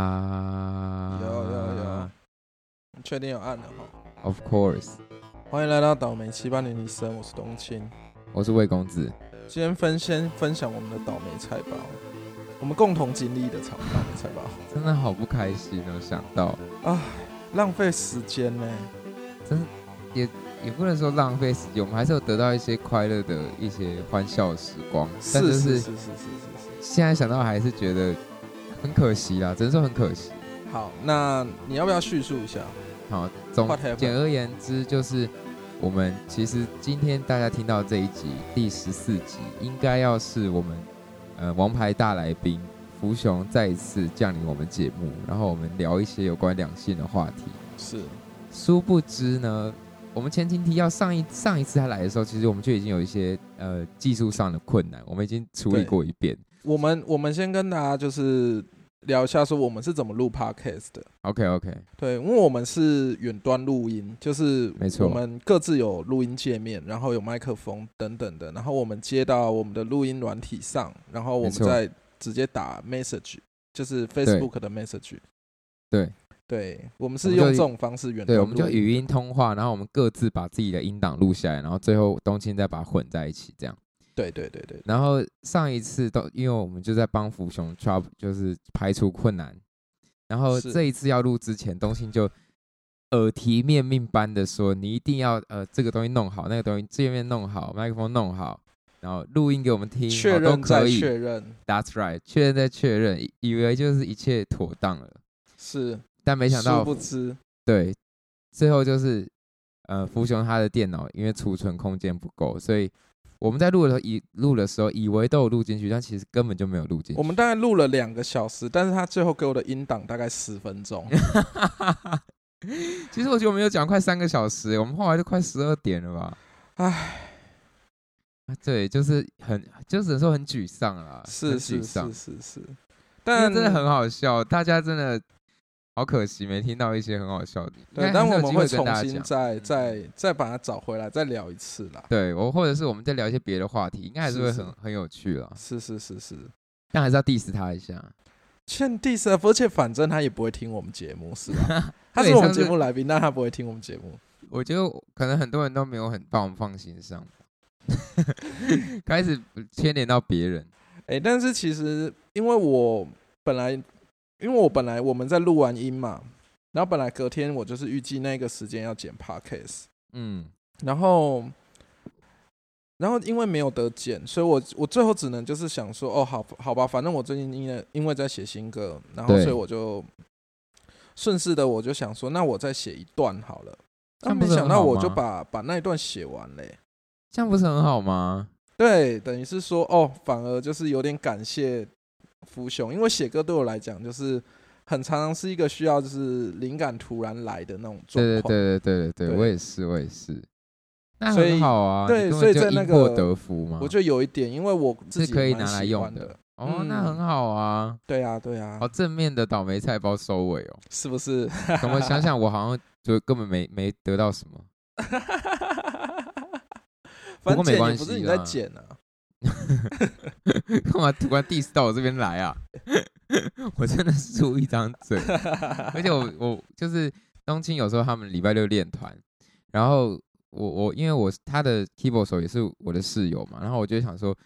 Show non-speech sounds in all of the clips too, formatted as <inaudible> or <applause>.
啊，有有有，你确定有按了哈？，Of course，欢迎来到倒霉七八年级生，我是冬青。我是魏公子。今天分先分享我们的倒霉菜包，我们共同经历的草倒霉菜包真的好不开心哦，想到啊，浪费时间呢。真也也不能说浪费时间，我们还是有得到一些快乐的一些欢笑时光。是是是是是是。现在想到还是觉得很可惜啦，只能说很可惜。好，那你要不要叙述一下？好，总简而言之就是，我们其实今天大家听到这一集第十四集，应该要是我们呃王牌大来宾福雄再一次降临我们节目，然后我们聊一些有关两性的话题。是殊不知呢，我们前情提要上一上一次他来的时候，其实我们就已经有一些呃技术上的困难，我们已经处理过一遍。我们我们先跟大家就是聊一下，说我们是怎么录 podcast 的。OK OK，对，因为我们是远端录音，就是没错我们各自有录音界面，然后有麦克风等等的，然后我们接到我们的录音软体上，然后我们再直接打 message，就是 Facebook 的 message。对对，我们是用这种方式远端对，我们就语音通话，然后我们各自把自己的音档录下来，然后最后冬青再把它混在一起，这样。对对对对，然后上一次都因为我们就在帮福雄 trouble，就是排除困难，然后这一次要录之前，东兴就耳提面命般的说，你一定要呃这个东西弄好，那个东西界面弄好，麦克风弄好，然后录音给我们听，确认再可以。确认，That's right，确认再确认，以以为就是一切妥当了，是，但没想到不知，对，最后就是呃，福雄他的电脑因为储存空间不够，所以我们在录的时候以录的时候以为都有录进去，但其实根本就没有录进去。我们大概录了两个小时，但是他最后给我的音档大概十分钟。<laughs> 其实我觉得我们有讲快三个小时，我们后来就快十二点了吧？唉，啊对，就是很，就只能说很沮丧啦，是是沮丧是，是是，但但真的很好笑，大家真的好可惜没听到一些很好笑的。对，但我们会重新。再再再把它找回来，再聊一次啦。对我，或者是我们再聊一些别的话题，应该还是会是是很很有趣啦。是是是是，但还是要 diss 他一下。欠第三，而且反正他也不会听我们节目，是吧？<laughs> 他是我们节目来宾，但他不会听我们节目。<laughs> 我觉得可能很多人都没有很把我们放心上，<laughs> 开始牵连到别人。哎、但是其实因为我本来，因为我本来我们在录完音嘛，然后本来隔天我就是预计那个时间要剪 podcast，嗯，然后，然后因为没有得剪，所以我我最后只能就是想说，哦，好好吧，反正我最近因为因为在写新歌，然后所以我就顺势的我就想说，那我再写一段好了。但没想到我就把把那一段写完嘞、这样不是很好吗？对，等于是说，哦，反而就是有点感谢福雄，因为写歌对我来讲就是很常常是一个需要就是灵感突然来的那种状况。对对对对对我也是，我也是。那很好啊，对所以在那个得福嘛。我就有一点，因为我自己可以拿来用的。哦，那嗯很好啊，对啊，对啊好，正面的倒霉菜包收尾哦。是不是？怎么想想，我好像就根本没没得到什么。<laughs> 反正剪也过没关不是你在系啦剪啊。<laughs> 干嘛突然 diss 到我这边来啊？<laughs> 我真的是出一张嘴，而且我我就是冬青，有时候他们礼拜六练团，然后我我因为我他的 keyboard 手也是我的室友嘛，然后我就想说，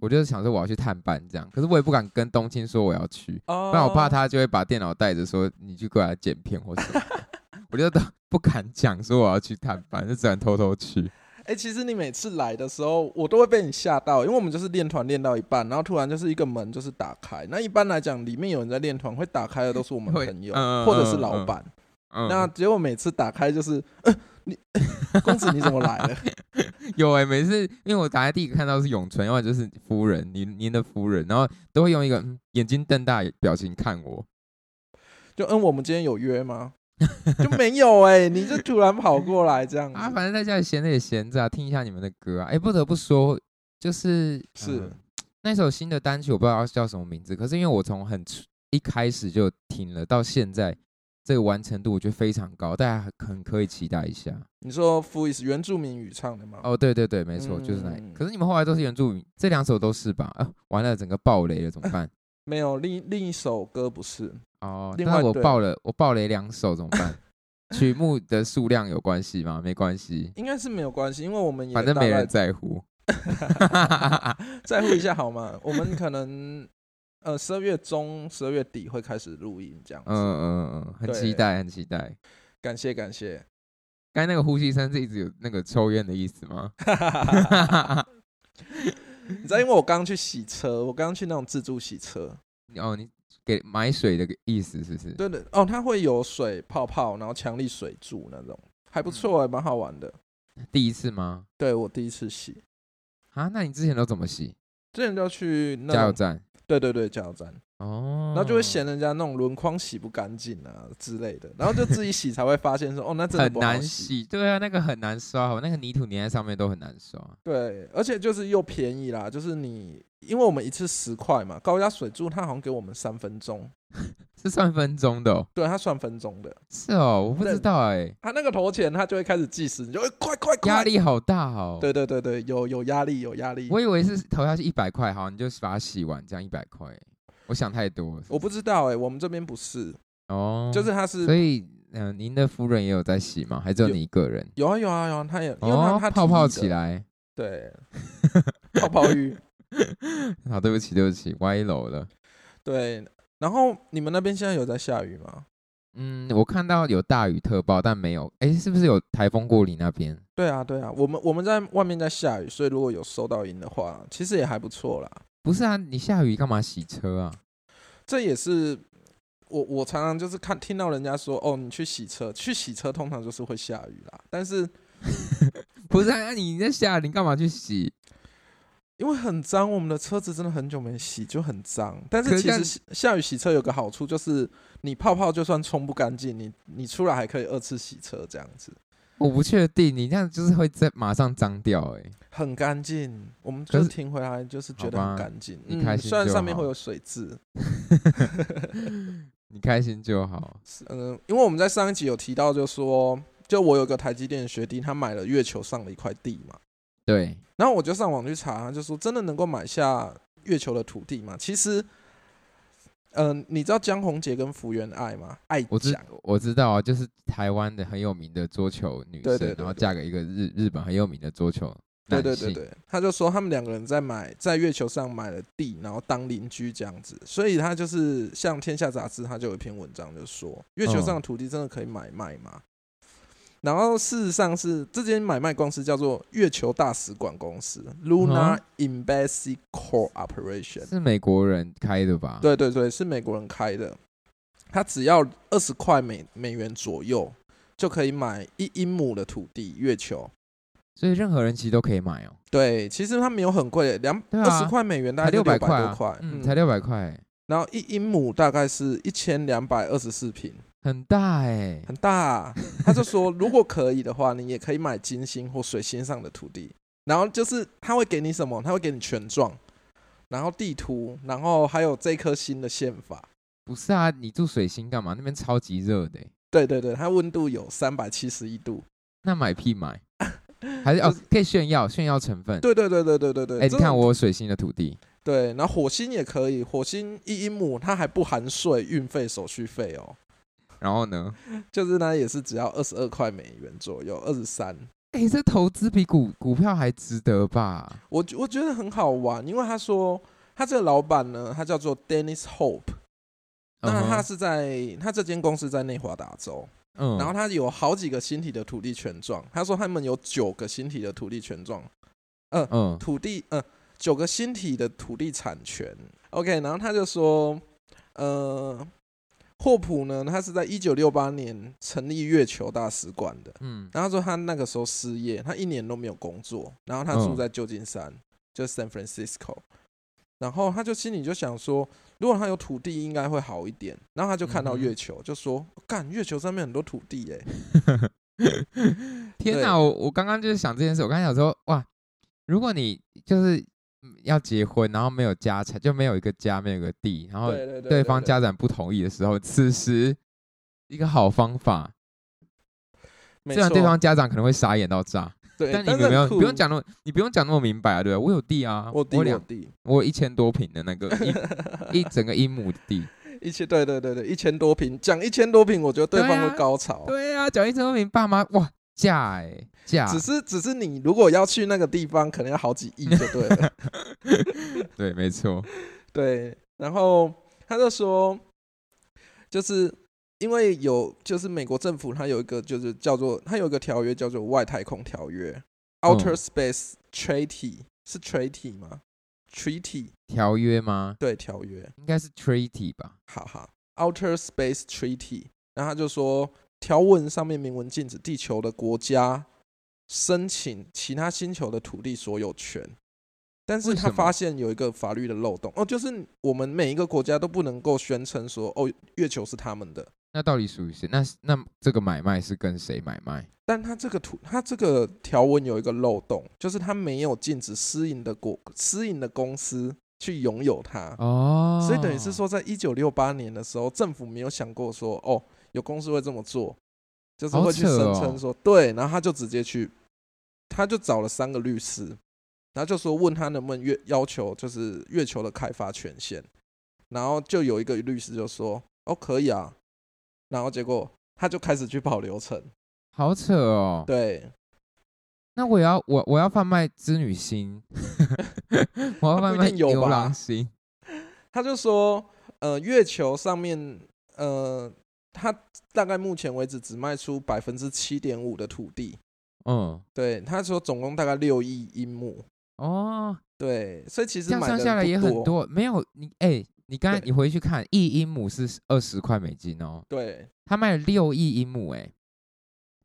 我就想说我要去探班这样，可是我也不敢跟冬青说我要去，哦不然我怕他就会把电脑带着说你去过来剪片或什么的，<laughs> 我就都不敢讲说我要去探班，就只能偷偷去。哎、其实你每次来的时候，我都会被你吓到，因为我们就是练团练到一半，然后突然就是一个门就是打开。那一般来讲，里面有人在练团，会打开的都是我们朋友、或者是老板。嗯，那结果每次打开就是，呃、你 <laughs> 公子你怎么来了？<laughs> 有哎、每次因为我打开第一个看到是永存，要么就是夫人，您您的夫人，然后都会用一个、嗯眼睛瞪大表情看我。就嗯，我们今天有约吗？<laughs> 就没有哎、你就突然跑过来这样。啊，反正在家里闲着也闲着啊，听一下你们的歌啊。哎、不得不说，就是是嗯那首新的单曲，我不知道叫什么名字，可是因为我从很初一开始就听了，到现在这个完成度我觉得非常高，大家很很可以期待一下。你说 f u is 原住民语唱的吗？哦，对对对，没错，就是那。嗯可是你们后来都是原住民，这两首都是吧？啊，完了，整个爆雷了，怎么办？没有另另一首歌不是，哦，另外我报了我报了两首怎么办？曲目的数量有关系吗？没关系，应该是没有关系，因为我们也反正没人在乎。<laughs> 在乎一下好吗？我们可能呃十二月中、十二月底会开始录音这样子。嗯嗯嗯，很期待，很期待。感谢感谢。刚才那个呼吸声是一直有那个抽烟的意思吗？<laughs> 你知道，因为我刚刚去洗车，我刚刚去那种自助洗车。哦，你给买水的意思是不是？对对，哦，它会有水泡泡，然后强力水柱那种，还不错，还蛮好玩的。第一次吗？对我第一次洗，啊，那你之前都怎么洗？之前就去那，加油站。对对对，加油站，哦，然后就会嫌人家那种轮框洗不干净啊之类的，然后就自己洗才会发现说，哦，那真的很不好难洗。洗。对啊，那个很难刷，哦那个泥土粘在上面都很难刷。对，而且就是又便宜啦，就是你，因为我们一次十块嘛，高压水柱它好像给我们三分钟，<laughs> 是算分钟的、哦。对，它算分钟的，是哦，我不知道哎、它那个投钱它就会开始计时，你就会快快快，压力好大哦。对对对对，有有压力有压力。我以为是投下去一百块，好，你就把它洗完，这样一百块。我想太多了。我不知道哎、我们这边不是，哦，就是它是所以，嗯、您的夫人也有在洗吗？还只有有你一个人？有啊有啊有啊，它也因为它哦，它泡泡起，来。对，泡泡浴，<laughs> 好，对不起，对不起，歪楼了。对。然后你们那边现在有在下雨吗？嗯，我看到有大雨特报，但没有。哎，是不是有台风过你那边？对啊对啊，我们我们在外面在下雨，所以如果有收到音的话，其实也还不错啦。不是啊，你下雨干嘛洗车啊？这也是我我常常就是看听到人家说哦，你去洗车，去洗车通常就是会下雨啦，但是 <laughs> 不是啊，你在下，你干嘛去洗？因为很脏，我们的车子真的很久没洗，就很脏。但是其实下下雨洗车有个好处，就是你泡泡就算冲不干净，你你出来还可以二次洗车，这样子我不确定，你这样就是会在马上脏掉、欸。哎，很干净。我们就是是停回来就是觉得很干净，你开嗯，虽然上面会有水渍，<laughs> 你开心就好。嗯、因为我们在上一集有提到，就说就我有个台积电的学弟，他买了月球上的一块地嘛，对，然后我就上网去查，他就说真的能够买下月球的土地吗？其实，嗯、你知道江宏杰跟福原爱吗？爱我知讲，我知道啊，就是台湾的很有名的桌球女生，对对对对然后嫁给一个日日本很有名的桌球对。对对对，他就说他们两个人在买在月球上买了地，然后当邻居这样子，所以他就是像《天下》杂志，他就有一篇文章就说，月球上的土地真的可以买卖吗？然后事实上是这间买卖公司叫做月球大使馆公司 （Lunar 嗯 Embassy Corporation）。是美国人开的吧？，对对对，是美国人开的，他只要二十块美美元左右就可以买一英亩的土地，月球。所以任何人其实都可以买哦，对，其实它没有很贵，两二十块美元大概六百多块，，嗯，才六百块，然后一英亩大概是一千两百二十四平，很大哎。很大啊、他就说，如果可以的话，你也可以买金星或水星上的土地。然后就是他会给你什么？他会给你权状，然后地图，然后还有这颗星的宪法。不是啊，你住水星干嘛？那边超级热的欸，对对对，它温度有三百七十一度。那买屁买？<laughs> 还是哦，可以炫耀炫耀成分。对对对对对对对。哎，你看我有水星的土地，对，然后火星也可以，火星一英亩它还不含税、运费、手续费哦，然后呢？<laughs> 就是呢也是只要二十二块美元左右，二十三。哎，这投资比股股票还值得吧？我我觉得很好玩，因为他说他这个老板呢，他叫做 Dennis Hope，那他是在他这间公司在内华达州，嗯，然后他有好几个星体的土地权状，他说他们有九个星体的土地权状，嗯嗯土地呃九个星体的土地产权。OK，然后他就说，呃，霍普呢，他是在一九六八年成立月球大使馆的。嗯然后他说他那个时候失业，他一年都没有工作，然后他住嗯在旧金山，就是 San Francisco。然后他就心里就想说，如果他有土地，应该会好一点。然后他就看到月球，就说：“干，月球上面很多土地耶、对 <laughs> 天哪！我我刚刚就是想这件事，我刚才想说，哇，如果你就是嗯要结婚，然后没有家产，就没有一个家，没有一个地，然后对方家长不同意的时候，此时一个好方法，没虽然对方家长可能会傻眼到炸，对，但你没有不用酷，讲那么，你不用讲那么明白啊，对吧？我有地啊，我地我我两地我有一千多平的那个 <laughs> 一一整个一亩的地。一千，对对对对，一千多平，讲一千多平，我觉得对方会高潮。对啊，讲一千多平，爸妈哇嫁哎价，只是只是你如果要去那个地方，可能要好几亿就对了。<laughs> 对，没错，对，然后他就说，就是因为有，就是美国政府它有一个就是叫做它有一个条约叫做外太空条约嗯 （Outer Space Treaty），是 treaty 吗？treaty 条约吗？对条约，应该是 treaty 吧？好好，Outer Space Treaty。然后他就说，条文上面明文禁止地球的国家申请其他星球的土地所有权。但是他发现有一个法律的漏洞哦，就是我们每一个国家都不能够宣称说哦，月球是他们的。那到底属于谁？那那这个买卖是跟谁买卖？但他这个图，他这个条文有一个漏洞，就是他没有禁止私营的国私营的公司去拥有它。哦，所以等于是，说，在一九六八年的时候，政府没有想过说，哦，有公司会这么做，就是好会去声称说，对，然后他就直接去，他就找了三个律师，然后就说问他能不能月要求就是月球的开发权限，然后就有一个律师就说，哦，可以啊，然后结果他就开始去跑流程，好扯哦。对，<laughs> 那我要我我要贩卖织女星，<laughs> 我要贩卖牛郎星。他就说，呃，月球上面，呃，他大概目前为止只卖出百分之七点五的土地。嗯，对，他说总共大概六亿英亩，哦，对，所以其这样实买的算下来也很多。没有你哎，你刚才你回去看，一英亩是二十块美金哦，对他卖了六亿英亩，哎，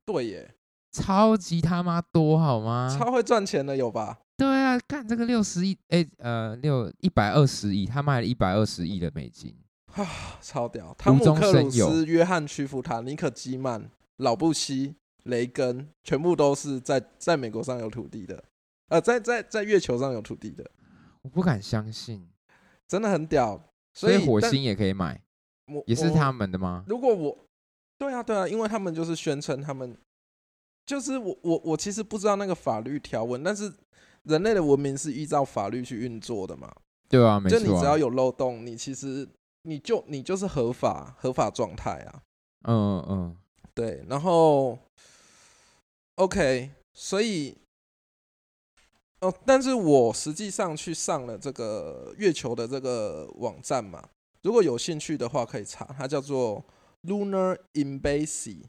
对耶，超级他妈多好吗？超会赚钱的有吧？对啊，看这个六十亿，哎，呃，六一百二十亿，他卖了一百二十亿的美金。啊，<sighs> 超屌！汤姆克鲁斯、约翰屈服他、尼可基曼、老布希、雷根，全部都是在在美国上有土地的，呃，在在在月球上有土地的，我不敢相信，真的很屌。所以火星也可以买，也是他们的吗？如果我，对啊，对啊，因为他们就是宣称他们，就是我我我其实不知道那个法律条文，但是人类的文明是依照法律去运作的嘛，对啊，没就错、啊。你只要有漏洞，你其实你就你就是合法合法状态啊，嗯嗯嗯，对，然后 OK，所以。哦，但是我实际上去上了这个月球的这个网站嘛，如果有兴趣的话可以查，它叫做 Lunar Embassy，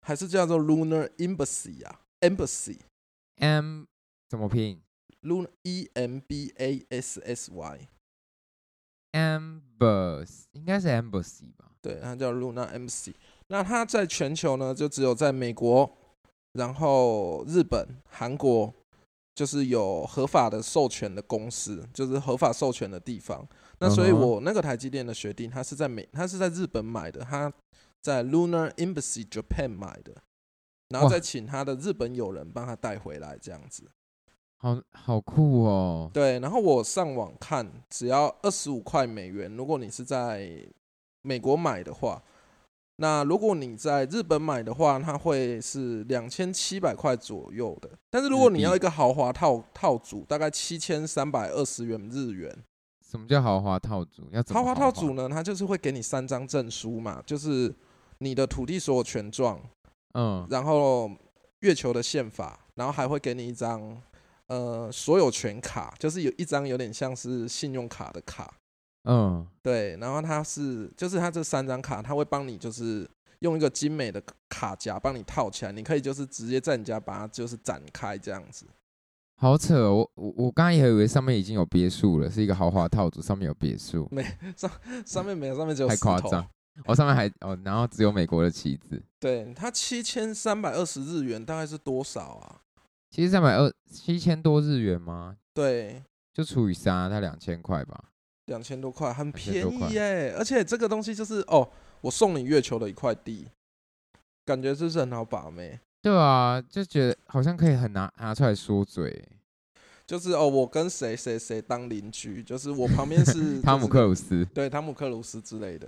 还是叫做 Lunar Embassy 啊？Embassy M 怎么拼 Lunar E M B A S S Y，？Embassy 应该是 Embassy 吧？对，它叫 Lunar Embassy。那它在全球呢，就只有在美国，然后日本、韩国，就是有合法的授权的公司，就是合法授权的地方。那所以，我那个台积电的学弟，他是在美，他是在日本买的，他在 Lunar Embassy Japan 买的，然后再请他的日本友人帮他带回来，这样子。好好酷哦！对，然后我上网看，只要二十五块美元。如果你是在美国买的话，那如果你在日本买的话，它会是两千七百块左右的。但是如果你要一个豪华套套组，大概七千三百二十元日元。什么叫豪华套组？要豪华套组呢，它就是会给你三张证书嘛，就是你的土地所有权状，嗯，然后月球的宪法，然后还会给你一张呃所有权卡，就是有一张有点像是信用卡的卡。嗯，对，然后它是就是它这三张卡，它会帮你就是用一个精美的卡夹帮你套起来，你可以就是直接在你家把它就是展开这样子。好扯哦！我我我刚刚也以为上面已经有别墅了，是一个豪华套组，上面有别墅，没上上面没有，上面只有太夸张。哦，上面还哦，然后只有美国的旗子。对，它七千三百二十日元大概是多少啊？其实三百二七千多日元吗？对，就除以三，它两千块吧。两千多块，很2000便宜耶！而且这个东西就是哦，我送你月球的一块地，感觉是不是很好把妹？对啊，就觉得好像可以很拿拿出来说嘴。就是哦，我跟谁谁谁当邻居，就是我旁边是 <laughs> 汤姆克鲁斯，对汤姆克鲁斯之类的。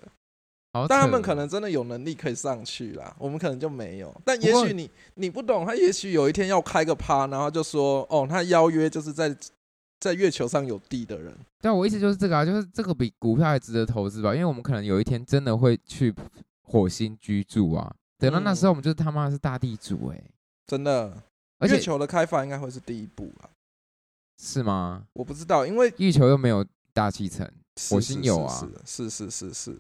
好但他们可能真的有能力可以上去啦，我们可能就没有。但也许你你不懂，他也许有一天要开个趴，然后就说哦，他邀约就是在在月球上有地的人。对啊，我意思就是这个啊，就是这个比股票还值得投资吧，因为我们可能有一天真的会去火星居住啊。等到那时候，我们就是他妈是大地主哎、真的，而且月球的开发应该会是第一步啊。是吗？我不知道，因为月球又没有大气层，火星有啊是是是是。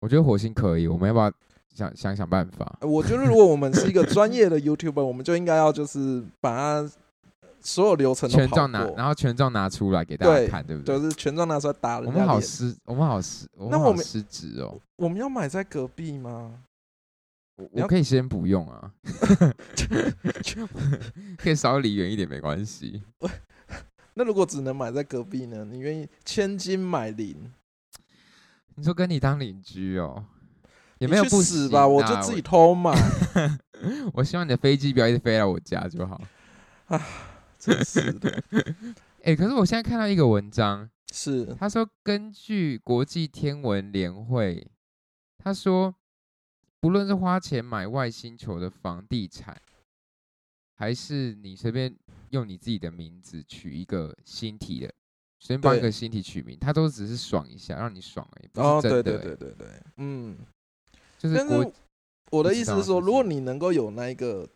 我觉得火星可以，我们要不要想想想办法？呃我觉得如果我们是一个专业的 YouTuber，我们就应该要就是把它所有流程都跑权状拿，然后全照拿出来给大家看，对不对？就是全照拿出来打人我们好。失，我们好失，我那我们失职哦。我们要买在隔壁吗？我我可以先不用啊，<laughs> 可以稍微离远一点没关系。<laughs> 那如果只能买在隔壁呢？你愿意千金买邻？你说跟你当邻居哦，也没有不行死吧！我就啊自己偷嘛，我我希望你的飞机不要一直飞来我家就好。啊真是的。<laughs> 哎、可是我现在看到一个文章，是他说根据国际天文联会，他说不论是花钱买外星球的房地产，还是你随便用你自己的名字取一个星体的，随便帮一对个星体取名，它都只是爽一下，让你爽而已，不哦，对是真的、对对对对，嗯。就是国但是我的意思是说，如果你能够有那一个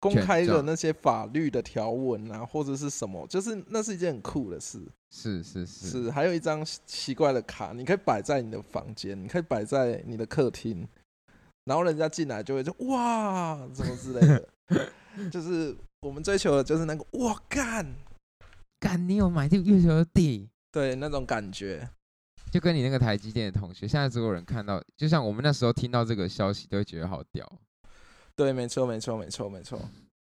公权开的那些法律的条文啊，或者是什么，就是那是一件很酷的事。是是是是，还有一张奇奇怪的卡，你可以摆在你的房间，你可以摆在你的客厅，然后人家进来就会说哇，什么之类的。<laughs> 就是我们追求的就是那个哇干，干，你有买这个月球的地？对那种感觉。就跟你那个台积电的同学，现在所有人看到，就像我们那时候听到这个消息，都会觉得好屌。对，没错，没错，没错，没错。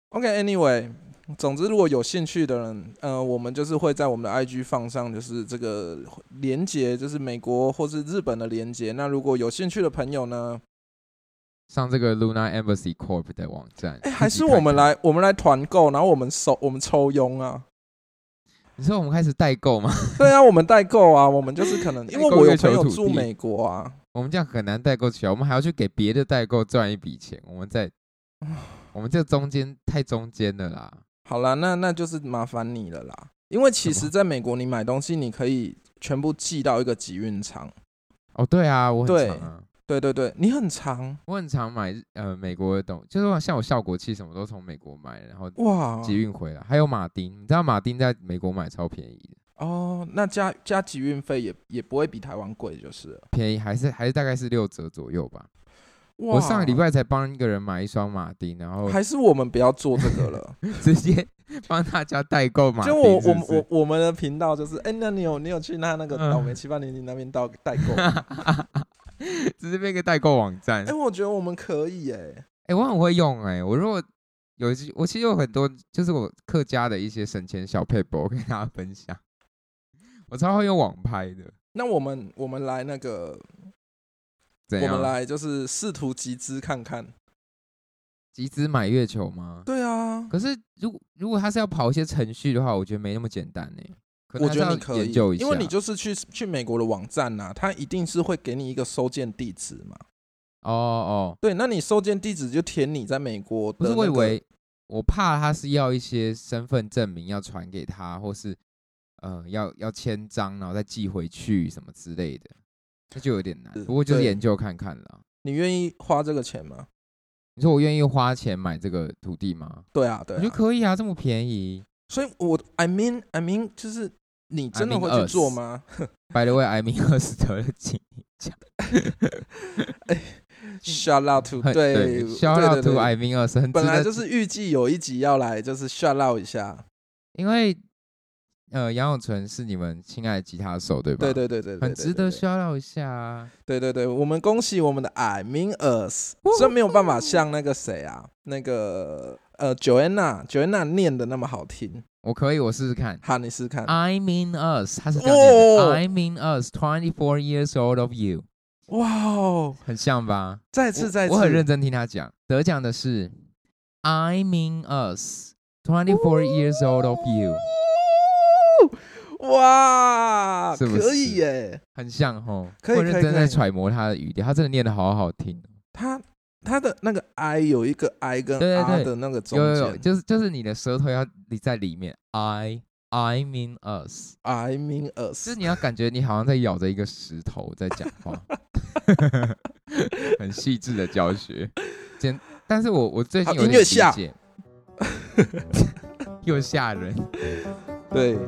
OK，Anyway，、总之如果有兴趣的人，呃，我们就是会在我们的 IG 放上，就是这个连接，就是美国或是日本的连接。那如果有兴趣的朋友呢，上这个 Luna Embassy Corp 的网站，哎、还。是我们来，我们来团购，然后我们收，我们抽佣啊。你说我们开始代购吗？<laughs> 对啊，我们代购啊，我们就是可能，因为我有朋友住美国啊，我们这样很难代购起来，我们还要去给别的代购赚一笔钱。我们在，<sighs> 我们这中间太中间了啦。好啦，那那就是麻烦你了啦。因为其实在美国，你买东西你可以全部寄到一个集运仓。哦，对啊，我很对啊，对对对对，你很长我很常买呃美国的东就是像我效果器什么都从美国买，然后哇集运回来。还有马丁，你知道马丁在美国买超便宜的，哦，那加加集运费也也不会比台湾贵，就是了。便宜还是还是大概是六折左右吧。哇我上个礼拜才帮一个人买一双马丁，然后还是我们不要做这个了。<laughs> 直接帮大家代购马丁就我我我我们的频道就是，哎、那你有你有去那那个嗯倒霉七八零零那边代代购吗？<laughs> <laughs> 直接变一个代购网站。哎、哎、我觉得我们可以哎、哎我很会用哎、我如果有一我其实有很多，就是我客家的一些省钱小配博，我跟大家分享。我超会用网拍的，那我们我们来那个，怎样？我们来就是试图集资看看。集资买月球吗？对啊，可是如果如果他是要跑一些程序的话，我觉得没那么简单呢、我觉得你可以研究一，下，因为你就是去去美国的网站呐、他一定是会给你一个收件地址嘛。哦哦，对，那你收件地址就填你在美国的、不是我以为我怕他是要一些身份证明要传给他，或是呃要要签章，然后再寄回去什么之类的，这就有点难。不过就是研究看看啦。你愿意花这个钱吗？你说我愿意花钱买这个土地吗？对啊，对我觉得啊。可以啊，这么便宜。所以我 I mean I mean 就是你真的会去 us 做吗 By the way, I mean <laughs> 二十得了金奖？<laughs> Shout out to 很对，shout out to 对 I mean 二十，本来就是预计有一集要来，就是 shout out 一下。因为呃杨永纯是你们亲爱的吉他手对吧？对对对对对，很值得 shout out 一下啊。对对对，我们恭喜我们的 I mean us，虽然没有办法像那个谁啊，那个呃 Joanna Joanna 念的那么好听，我可以，我试试看。好，你试试看。I mean us，他是这样念的。哦 I mean us, twenty four years old of you，哇哦，很像吧？再次再次，我，我很认真听他讲。得奖的是 I mean us, twenty four years old of you。哇，是不是可以是耶！很像吼，可以我认真在揣摩他的语调，他真的念的好好听哦。他他的那个 I 有一个 I 跟对对 R 对的那个中有有有，间就是就是你的舌头要你在里面，I I mean us，，I mean 就 us 是。你要感觉你好像在咬着一个石头在讲话，很细致的教学。简，但是我我最近好有点理下解，<laughs> 又吓人。<laughs> 对，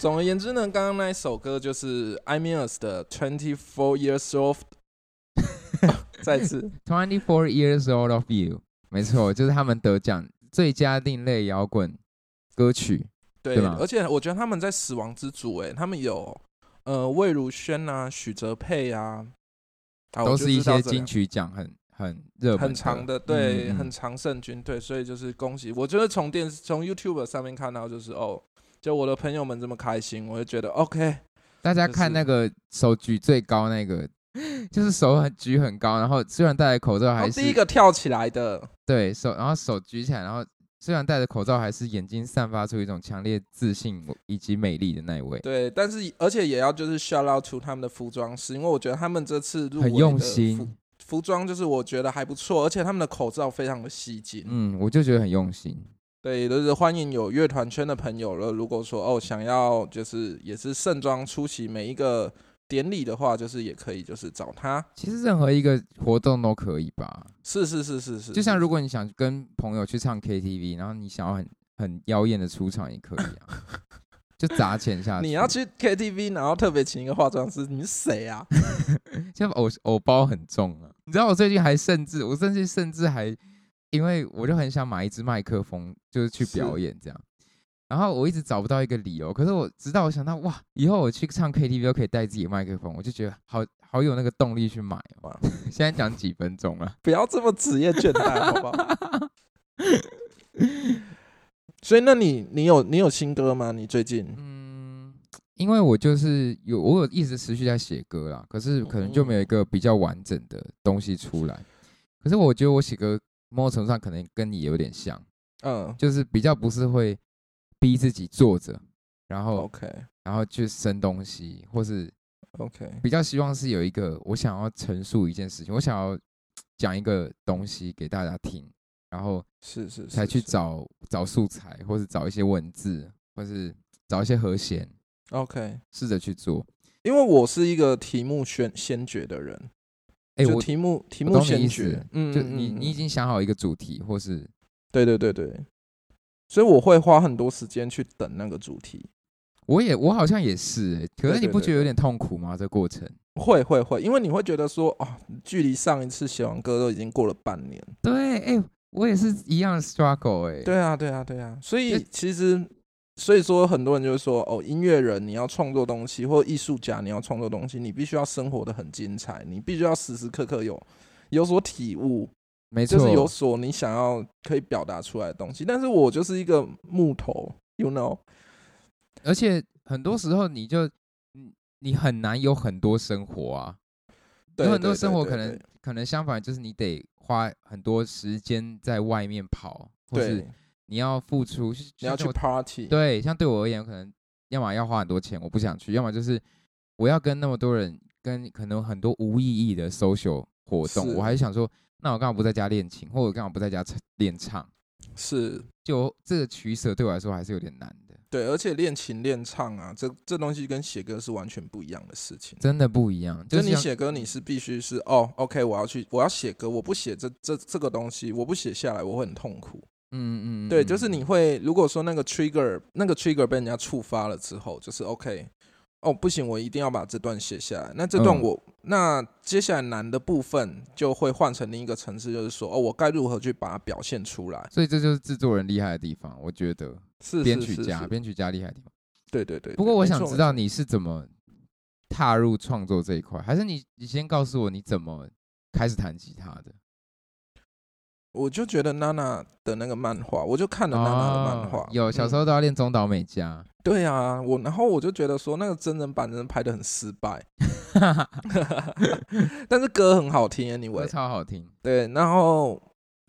总而言之呢，刚刚那一首歌就是 I mean us 的 Twenty Four Years Old。<laughs> 再次，Twenty four years old of you，没错，就是他们得奖最佳另类摇滚歌曲。对，而且我觉得他们在死亡之组，哎，他们有呃魏如萱啊、许哲佩啊，啊都是一些金金曲奖很很热门很长的，对，很长胜军，对，所以就是恭喜，我觉得从电视从 YouTube 上面看到，就是哦，就我的朋友们这么开心，我就觉得 OK，大家看那个手举最高那个，<laughs> 就是手很举很高，然后虽然戴着口罩还是第一个跳起来的，对手，然后手举起来，然后虽然戴着口罩，还是眼睛散发出一种强烈自信以及美丽的那一位，对，但是而且也要就是 shout out to 他们的服装师，因为我觉得他们这次入很用心服。服装就是我觉得还不错，而且他们的口罩非常的吸睛。嗯，我就觉得很用心。对，就是欢迎有乐团圈的朋友了。如果说哦想要就是也是盛装出席每一个典礼的话，就是也可以就是找他。其实任何一个活动都可以吧，是是是是是，就像如果你想跟朋友去唱 KTV，然后你想要很很妖艳的出场也可以啊，<laughs> 就砸钱下去。你要去 KTV，然后特别请一个化妆师，你是谁啊？<laughs> 就偶偶包很重啊。你知道我最近还甚至，我甚至甚至还，因为我就很想买一支麦克风，就是去表演这样。然后我一直找不到一个理由，可是我直到我想到，哇，以后我去唱 KTV 都可以带自己的麦克风，我就觉得好好有那个动力去买哦。哇 <laughs> 现在讲几分钟了，不要这么职业倦怠，好不好？<laughs> 所以，那你你有你有新歌吗？你最近？嗯，因为我就是有我有一直持续在写歌啦，可是可能就没有一个比较完整的东西出来。可是我觉得我写歌某种程度上可能跟你有点像。嗯就是比较不是会逼自己坐着，然后，OK 然后去生东西，或是 OK，比较希望是有一个我想要陈述一件事情，我想要讲一个东西给大家听，然后是是是才去是找找素材，或是找一些文字，或是找一些和弦，OK。试着去做。因为我是一个题目先先决的人，哎、我就题目题目先决，，嗯，就你你已经想好一个主题，或是对对对对，所以我会花很多时间去等那个主题。我也我好像也是、欸，可是你不觉得有点痛苦吗？这过程？会会会，因为你会觉得说，哦，距离上一次写完歌都已经过了半年。对，哎、我也是一样 struggle 哎、对啊，对啊，对啊，所以其实所以说很多人就会说，哦，音乐人你要创作东西，或艺术家你要创作东西，你必须要生活的很精彩，你必须要时时刻刻有有所体悟，没错，就是有所你想要可以表达出来的东西。但是我就是一个木头，you know，而且很多时候你就你你很难有很多生活啊，有很多生活可能可能相反，就是你得花很多时间在外面跑，或是对，你要付出，你要去 party，对，像对我而言，可能要么要花很多钱，我不想去；要么就是我要跟那么多人，跟可能很多无意义的 social 活动，我还是想说，那我干嘛不在家练琴，或者干嘛不在家唱练唱？是就这个取舍对我来说还是有点难的，对，而且练琴练唱啊，这这东西跟写歌是完全不一样的事情。真的不一样。就是你像写歌，你是必须是哦，OK，我要去，我要写歌，我不写这这这个东西，我不写下来，我会很痛苦。嗯嗯，嗯对，嗯就是你会，如果说那个 trigger 那个 trigger 被人家触发了之后，就是 OK，哦，不行，我一定要把这段写下来。那这段嗯我，那接下来难的部分就会换成另一个层次，就是说，哦，我该如何去把它表现出来？所以这就是制作人厉害的地方，我觉得是编曲家编曲家厉害的地方。对对对。不过我想知道你是怎么踏入创作这一块，还是你你先告诉我你怎么开始弹吉他的？我就觉得娜娜的那个漫画，我就看了娜娜的漫画，哦有小时嗯候都要练中岛美嘉，对啊，我然后我就觉得说那个真人版真的拍的很失败，<laughs> 但是歌很好听歌，anyway，超好听。对，然后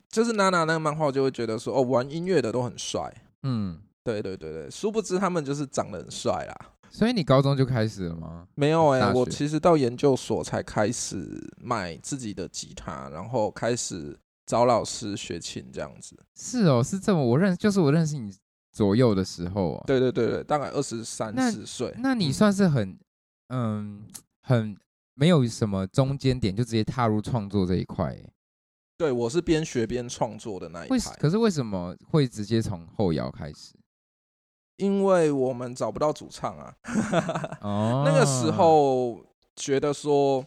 就是娜娜那个漫画就会觉得说哦，玩音乐的都很帅，嗯，对对对对，殊不知他们就是长得很帅啦。所以你高中就开始了吗？没有哎、大学我其实到研究所才开始买自己的吉他，然后开始找老师学琴这样子。是哦，是这么我认就是我认识你左右的时候啊。对对对对，大概二十三那四岁。那你嗯算是很嗯很没有什么中间点，就直接踏入创作这一块耶。对我是边学边创作的那一为派。可是为什么会直接从后摇开始？因为我们找不到主唱啊。哦，<laughs> 那个时候觉得说，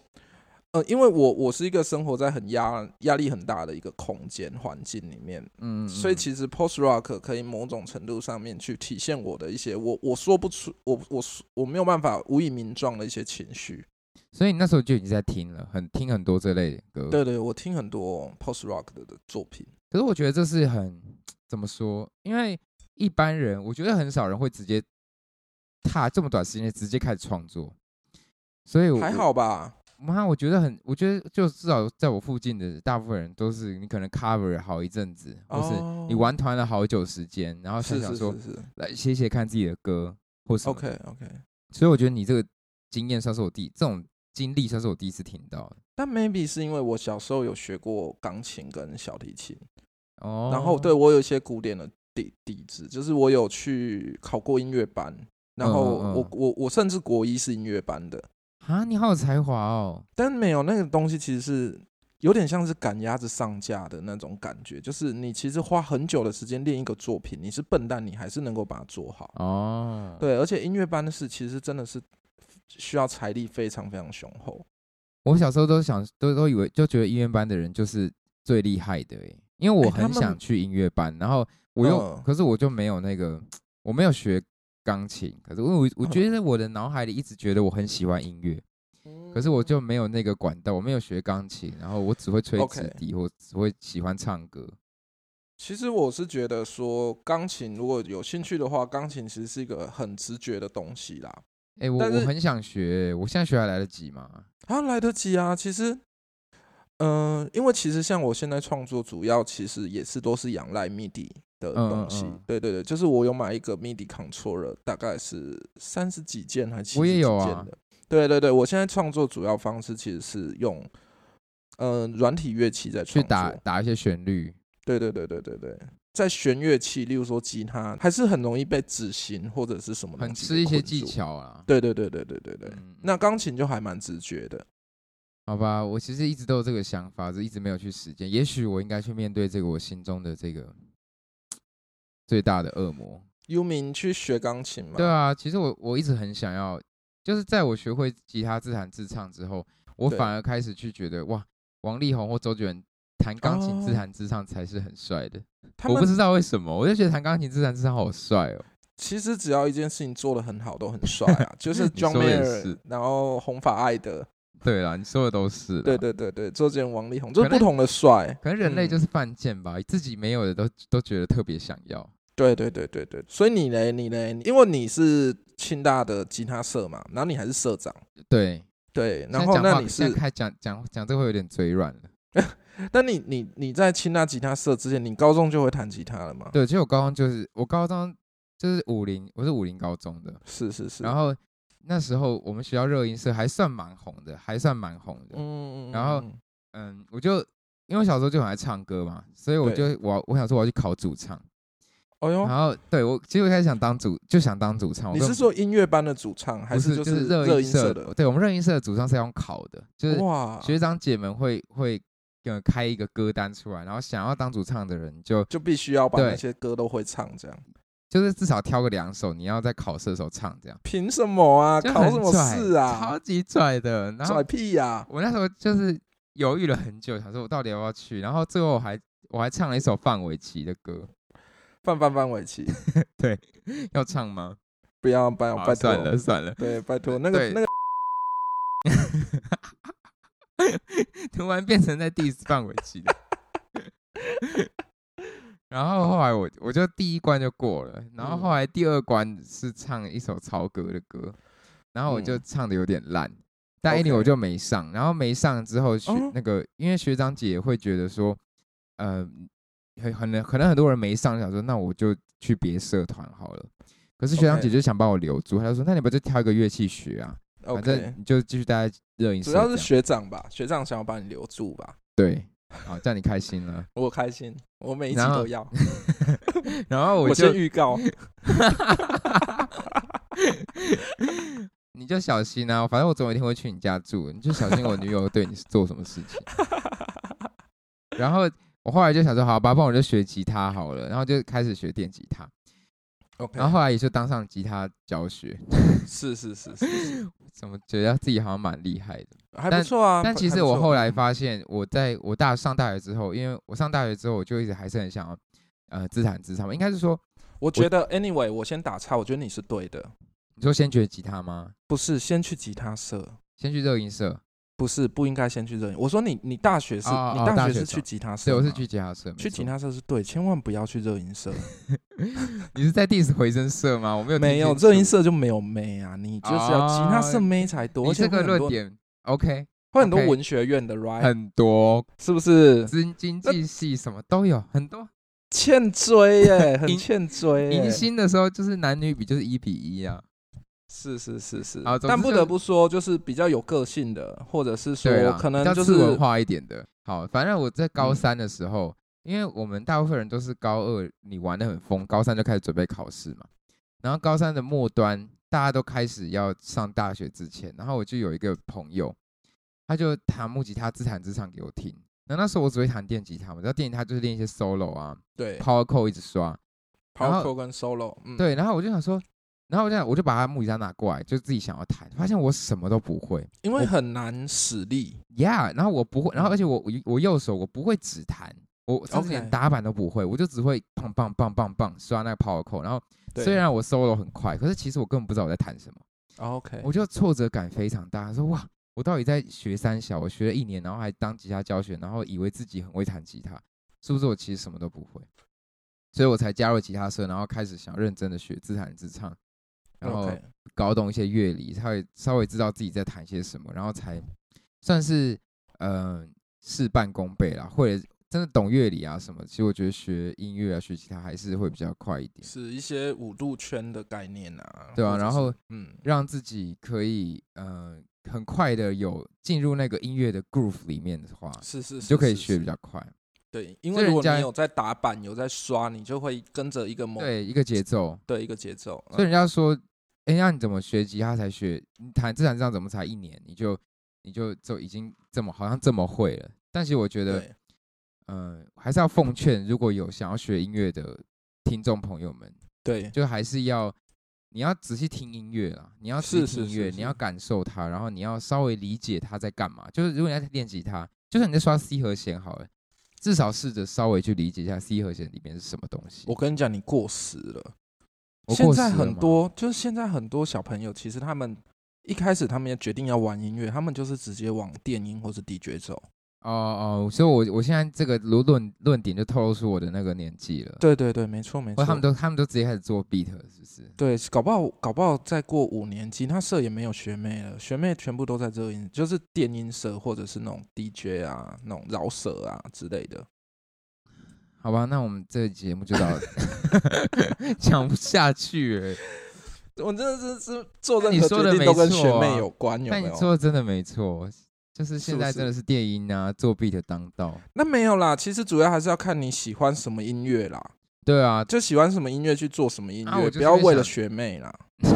呃，因为我我是一个生活在很压压力很大的一个空间环境里面，嗯，嗯，所以嗯其实 post rock 可以某种程度上面去体现我的一些我我说不出，我我说我没有办法无以名状的一些情绪。所以你那时候就已经在听了，很听很多这类的歌。对对，我听很多 post rock 的的作品。可是我觉得这是很怎么说？因为一般人，我觉得很少人会直接踏这么短时间内直接开始创作，所以还。好吧？妈，我觉得很，我觉得就至少在我附近的大部分人都是你可能 cover 好一阵子，或是你哦玩团了好久时间，然后才是想说是是是来写写看自己的歌或什么。，OK OK。所以我觉得你这个经验算是我第这种经历算是我第一次听到的。但 maybe 是因为我小时候有学过钢琴跟小提琴，哦，然后对我有一些古典的底底子，就是我有去考过音乐班，然后嗯嗯嗯我我我甚至国一是音乐班的，啊，你好有才华哦。但没有那个东西，其实是有点像是赶鸭子上架的那种感觉，就是你其实花很久的时间练一个作品，你是笨蛋，你还是能够把它做好。哦，对，而且音乐班的事其实真的是需要财力非常非常雄厚。我小时候都想，都都以为就觉得音乐班的人就是最厉害的诶，因为我很想去音乐班，然后我又、嗯可是我就没有那个，我没有学钢琴，可是我我觉得我的脑海里一直觉得我很喜欢音乐，可是我就没有那个管道，我没有学钢琴，然后我只会吹直笛，我只会喜欢唱歌。其实我是觉得说，钢琴如果有兴趣的话，钢琴其实是一个很直觉的东西啦。哎、我我很想学，我现在学还来得及吗？啊，来得及啊！其实，嗯、因为其实像我现在创作，主要其实也是都是仰赖 MIDI 的嗯东西。嗯嗯对对对，就是我有买一个 MIDI controller，大概是三十几件还七我十几也有啊件的。对对对，我现在创作主要方式其实是用，嗯，软体乐器在去创作。打打一些旋律，对对对对对对，在弦乐器，例如说吉他，还是很容易被指型或者是什么很东西吃一些技。巧啊。对对对对对对对，嗯那钢琴就还蛮直觉的。好吧，我其实一直都有这个想法，只是一直没有去实践。也许我应该去面对这个我心中的这个最大的恶魔。幽冥去学钢琴嘛？对啊，其实我我一直很想要，就是在我学会吉他自弹自唱之后，我反而开始去觉得哇，王力宏或周杰伦弹钢琴自哦弹自唱才是很帅的。我不知道为什么，我就觉得弹钢琴自弹自唱好帅哦。其实只要一件事情做得很好，都很帅啊，就 <laughs> 是你 John Mayer，是然后红发爱德，对啦，你说的都是啦。对对对对，周杰伦、王力宏，就是不同的帅。可能人类嗯就是犯贱吧，自己没有的都都觉得特别想要。对对对对对，所以你嘞，你嘞，因为你是清大的吉他社嘛，然后你还是社长，对，对，然后那你是，开讲讲讲这个会有点嘴软了。<laughs> 但你你你在清大吉他社之前，你高中就会弹吉他了吗？对，其实我高中就是我高中就是武林，我是武林高中的，是是是，然后那时候我们学校热音社还算蛮红的，还算蛮红的。嗯，嗯然后嗯我就因为我小时候就很爱唱歌嘛，所以我就我我想说我要去考主唱，哦哟，然后对我其实我一开始想当主就想当主唱，你是说音乐班的主唱，还是就是热热音社的？对我们热音社的主唱是要用考的，就是哇，学长姐们会会呃开一个歌单出来，然后想要当主唱的人就就必须要把那些歌都会唱，这样就是至少挑个两首，你要在考试的时候唱，这样凭什么啊？考什么试啊超？级拽的。然后拽屁呀！我那时候就是犹豫了很久，想说我到底要不要去，然后最后我还我还唱了一首范玮琪的歌，范范范玮琪，<laughs> 对要唱吗？不要拜好拜托，算了算了，对，拜托那个那个 <laughs> 突然变成在第一次范玮琪的。然后后来我我就第一关就过了，然后嗯后来第二关是唱一首曹格的歌，然后我就嗯唱的有点烂，但 OK anyway 我就没上。然后没上之后学、哦那个，因为学长姐会觉得说，呃，很很能可能很多人没上，想说那我就去别社团好了。可是学长姐就想把我留住，她就说：“那你不就挑一个乐器学啊？反正你就继续待在热音社。”主要是学长吧，学长想要把你留住吧，对，好，这样你开心了。<laughs> 我开心，我每一集都要。<laughs> <laughs> 然后我我就先预告，你就小心啊，反正我总有一天会去你家住，你就小心我女友对你是做什么事情。然后我后来就想说，好吧，不然我就学吉他好了，然后就开始学电吉他，OK，然后后来也就当上吉他教学，是是是是，怎 <laughs> 么觉得自己好像蛮厉害的？还不错啊。但其实我后来嗯发现，我在我大上大学之后，因为我上大学之后，我就一直还是很想要呃自弹自唱嘛，应该是说，我觉得 anyway，我先打岔，我觉得你是对的，你说先学吉他吗？不是先去吉他社，先去热音社，不是不应该先去热音。我说你你大学是，哦你哦大学是去吉他社对，我是去吉他社，去吉他社是对，千万不要去热音社，<laughs> 你是在 diss 回声社吗？我没有没有热音社就没有妹啊，你就是要吉他社哦妹才多，而且你这个论点 OK，会很多文学院的 right，很多是不是？经经济系什么都有，很多。欠追耶，<laughs> 很欠追耶迎。新的时候就是男女比就是一比一啊，是是是是啊，但不得不说，就是比较有个性的，或者是说可能就是文化一点的。好，反正我在高嗯三的时候，因为我们大部分人都是高二你玩的很疯，高三就开始准备考试嘛。然后高三的末端，大家都开始要上大学之前，然后我就有一个朋友，他就弹木吉他自弹自唱给我听。那那时候我只会弹电吉他嘛，然后电吉他就是练一些 solo 啊对，power chord 一直刷。然 power chord 跟 solo，嗯，对，然后我就想说，然后我就我就把他木吉他拿过来，就自己想要弹，发现我什么都不会。因为很难使力，，Yeah，然后我不会，然后嗯。而且我我我右手我不会指弹，我甚至连打板都不会，我就只会棒棒棒棒棒刷那个 power chord，然后虽然我 solo 很快，可是其实我根本不知道我在弹什么，OK，我就挫折感非常大，说哇，我到底在学三小，我学了一年，然后还当吉他教学，然后以为自己很会弹吉他，是不是我其实什么都不会？所以我才加入吉他社，然后开始想认真的学自弹自唱，然后搞懂一些乐理，他会稍微知道自己在弹些什么，然后才算是呃事半功倍啦，或者真的懂乐理啊什么。其实我觉得学音乐啊，学吉他还是会比较快一点，是一些五度圈的概念啊，对啊然后嗯，让自己可以呃很快的有进入那个音乐的 groove 里面的话，是是就可以学比较快。对，因为如果你有在打板，有在刷，你就会跟着一个某对，一个节奏。对一个节奏，所以人家说，哎、那你怎么学吉他才学？你弹这样怎么才一年你就你就就已经这么好像这么会了？但其实我觉得，对嗯、还是要奉劝，如果有想要学音乐的听众朋友们，对就还是要你要仔细听音乐啦，你要仔细听音乐，是是是你要感受它，然后你要稍微理解它在干嘛。就是如果你在练吉他，就算你在刷 C 和弦好了，至少试着稍微去理解一下 C 和弦里面是什么东西。我跟你讲，你过时了。我现在很多就是现在很多小朋友，其实他们一开始他们也决定要玩音乐，他们就是直接往电音或是 DJ 走。哦哦，所以我我现在这个论论论点就透露出我的那个年纪了。对对对，没错没错。他们都他们都直接开始做 beat，了是不是？对，搞不好搞不好再过五年，吉他社也没有学妹了，学妹全部都在热音，就是电音社或者是那种 DJ 啊、那种饶舌啊之类的。好吧，那我们这个节目就到 <laughs> 讲不下去了。我真的是是做那任何你说的定都跟学妹有关，有但你没有？说的真的没错，就是现在真的是电音啊，作弊的当道。那没有啦，其实主要还是要看你喜欢什么音乐啦，对啊，就喜欢什么音乐去做什么音乐，不要为了学妹啦。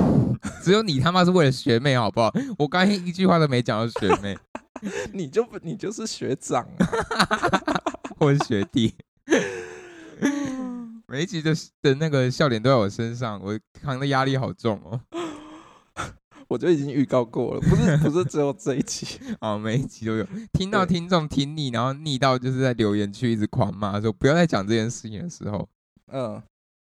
<laughs> 只有你他妈是为了学妹，好不好？我刚才一句话都没讲到学妹 <laughs> 你就不你就是学长啊，或是学弟。每一集的的那个笑点都在我身上，我扛的压力好重哦。<laughs> 我就已经预告过了，不是不是只有这一期。啊，<laughs> 每一集都有听到听众听腻，然后腻到就是在留言区一直狂骂说不要再讲这件事情的时候，嗯，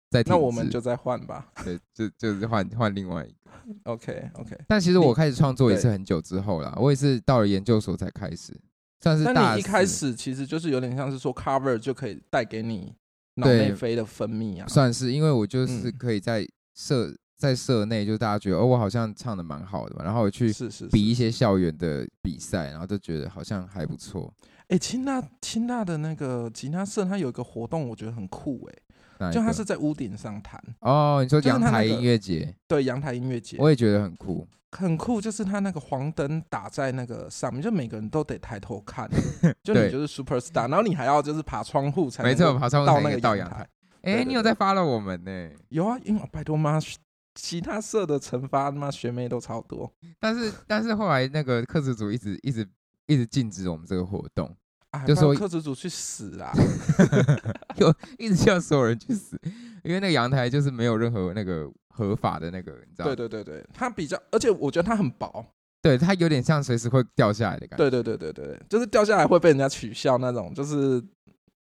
再那我们就再换吧。对，就就是换换另外一个。<laughs> OK OK，但其实我开始创作也是很久之后啦，我也是到了研究所才开始，算是你一开始其实就是有点像是说 cover 就可以带给你脑对内啡的分泌啊。算是，因为我就是嗯可以在社在社内，就大家觉得哦，我好像唱的蛮好的嘛，然后我去比一。些校园的比赛，然后就觉得好像还不错。哎，清大清大的那个吉他社，它有一个活动，我觉得很酷哎，就它是在屋顶上弹，哦，你说阳台音乐节，对，阳台音乐节，我也觉得很酷。很酷，就是他那个黄灯打在那个上面，就每个人都得抬头看，<laughs> 就你就是 super star，然后你还要就是爬窗户才没错，爬窗户才到那个到阳台。哎，你有在发了我们呢？有啊，因为拜托妈，其他社的惩罚妈学妹都超多但是但是后来那个课制组一直一直一直禁止我们这个活动，啊，就说课制组去死啊！<laughs> 就一直叫所有人去死，因为那个阳台就是没有任何那个合法的那个，你知道吗？对对对对，它比较，而且我觉得它很薄。对，它有点像随时会掉下来的感觉。对对对对对，就是掉下来会被人家取笑那种，就是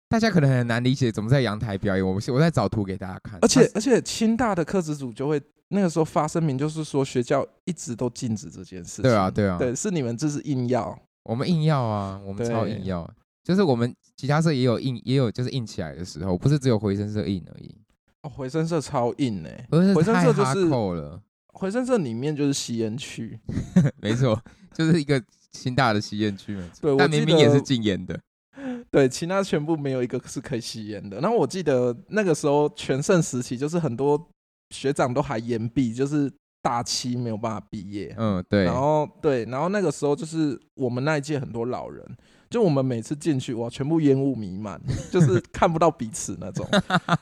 大家可能很难理解怎么在阳台表演。我我在找图给大家看，而且而且清大的课职组就会那个时候发声明，就是说学校一直都禁止这件事情。对啊对啊，对，是你们这是硬要。我们硬要啊，我们超硬要，就是我们其他社也有硬，也有就是硬起来的时候，不是只有回声社硬而已。哦，回声社超硬哎、回声社就是扣了，回声社里面就是吸烟区，<laughs> 没错，就是一个新大的吸烟区。对但明明也是禁烟的。<laughs> 对，其他全部没有一个是可以吸烟的。然后我记得那个时候全盛时期，就是很多学长都还延毕，就是大七没有办法毕业。嗯，对然。后对，然后那个时候就是我们那一届很多老人，就我们每次进去哇，全部烟雾弥漫，<laughs> 就是看不到彼此那种。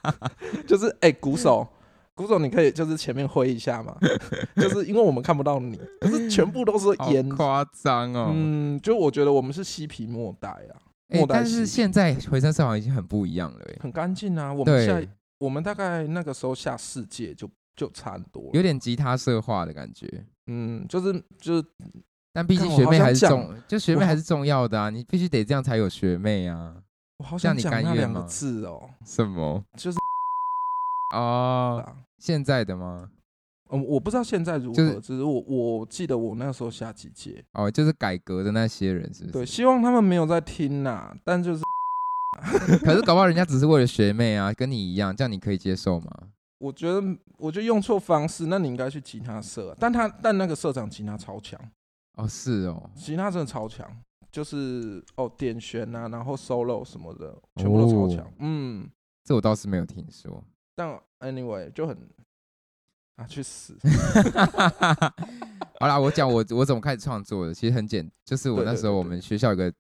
<laughs> 就是哎、鼓手，鼓手，你可以就是前面挥一下嘛，<laughs> 就是因为我们看不到你，可是全部都是好烟。夸张哦！嗯，就我觉得我们是嬉皮莫代啊，欸末代但是戏现在回声社好像已经很不一样了、欸，很干净啊。我们对下我们大概那个时候下世界就就差很多。有点吉他社化的感觉。嗯，就是就是但毕竟学妹还是重，就学妹还是重要的啊！你必须得这样才有学妹啊！我好想讲那两个甘愿吗字哦，什么？就是哦，啊。现在的吗？嗯，我不知道现在如何，就是只是我我记得我那个时候下几届，哦，就是改革的那些人，是不是对，希望他们没有在听呐、但就是 <laughs> 可是搞不好人家只是为了学妹啊，跟你一样，这样你可以接受吗？<laughs> 我觉得我觉得用错方式，那你应该去其他社啊、但他但那个社长吉他超强，哦，是哦，吉他真的超强，就是哦点弦啊，然后 solo 什么的，全部都超强，哦嗯，这我倒是没有听说。但 anyway 就很啊去死，<laughs> 好啦，我讲我我怎么开始创作的，其实很简，就是我那时候我们学校有个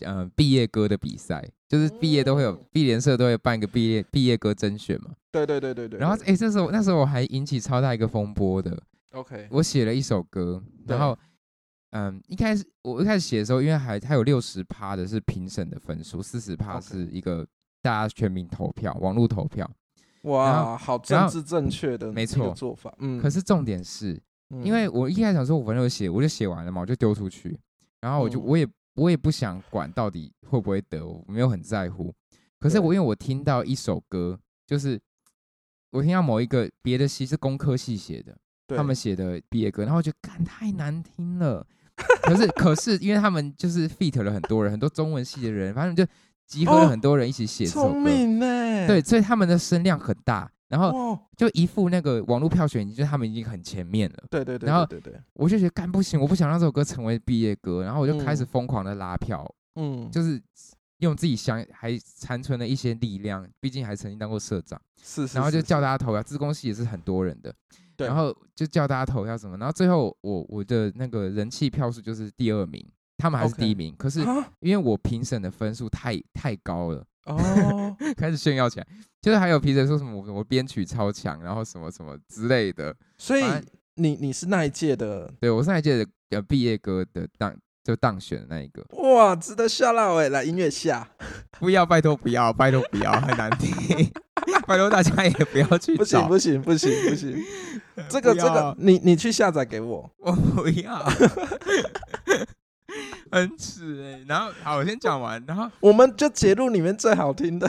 嗯毕业歌的比赛，就是毕业都会有嗯毕联社都会办一个毕业毕业歌甄选嘛。对对对对对，然后诶，这时候那时候我还引起超大一个风波的，OK。我写了一首歌，然后嗯，一开始我一开始写的时候，因为还还有六十趴的是评审的分数，四十趴是一个大家全民投票，网络投票。哇，好政治正确的没错做法，嗯，可是重点是，嗯因为我一开始想说，我反正有写，我就写完了嘛，我就丢出去，然后我就、嗯我也我也不想管到底会不会得，我没有很在乎。可是我因为我听到一首歌，就是我听到某一个别的系是工科系写的，他们写的毕业歌，然后我觉得干太难听了。可是可是，因为他们就是 feat 了很多人，很多中文系的人，反正就集合了哦很多人一起写这首聪歌。明呢，对，所以他们的声量很大，然后哦，就一副那个网络票选，就是他们已经很前面了。对对对，然后对对对，我就觉得干不行，我不想让这首歌成为毕业歌，然后我就开始嗯。疯狂的拉票，嗯，就是用自己想还残存的一些力量，毕竟还曾经当过社长，是是，然后就叫大家投票，自贡系也是很多人的，对然后就叫大家投票什么，然后最后我我的那个人气票数就是第二名，他们还是第一名，可是啊因为我评审的分数太太高了。哦，<laughs> 开始炫耀起来，就是还有评审说什么我我编曲超强，然后什么什么之类的。所以你你是那一届的，对我是那一届的呃毕业歌的当就当选的那一个，哇，值得笑到哎，来音乐下，<laughs> 不要拜托不要拜托不要，很难听，<laughs> 拜托大家也不要去不行，不行不行不行，<laughs> 这个不这个你你去下载给我，我不要，很耻哎、然后好，我先讲完，然后我们就截录里面最好听的，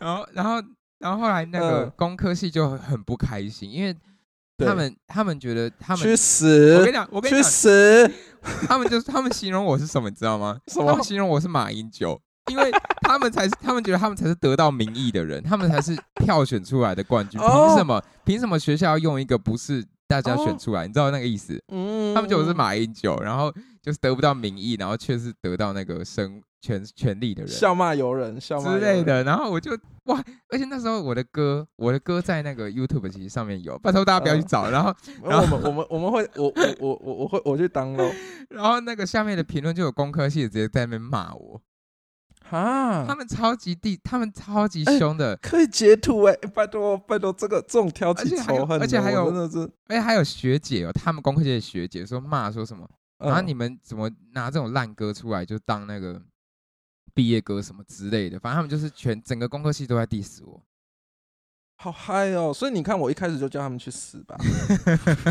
然后然后然后后来那个嗯工科系就很不开心，因为对他们他们觉得他们去死我跟你，讲，我跟你去讲，死，他们就是他们形容我是什么，你知道吗？什么他们？形容我是马英九，因为他们才是，他们觉得他们才是得到民意的人，他们才是票选出来的冠军。凭哦什么？凭什么学校要用一个不是大家选出来？你知道那个意思？嗯他们觉得我是马英九，然后就是得不到民意，然后却是得到那个声权权力的人笑骂由人，笑之类的。然后我就哇，而且那时候我的歌，我的歌在那个 YouTube 其实上面有，拜托大家不要去嗯找。然后 <laughs> 然后我们我们我们会我我我我我会我去 download <laughs> 然后那个下面的评论就有工科系的直接在那边骂我。啊他，们超级地，他们超级哎凶的，可以截图哎，拜托拜托，这个这种挑起仇恨的，而且还有我真的是，而且还有学姐哦，他们工科界的学姐说骂说什么，然后嗯你们怎么拿这种烂歌出来就当那个毕业歌什么之类的，反正他们就是全整个工科系都在 diss 我。好嗨哦！所以你看，我一开始就叫他们去死吧。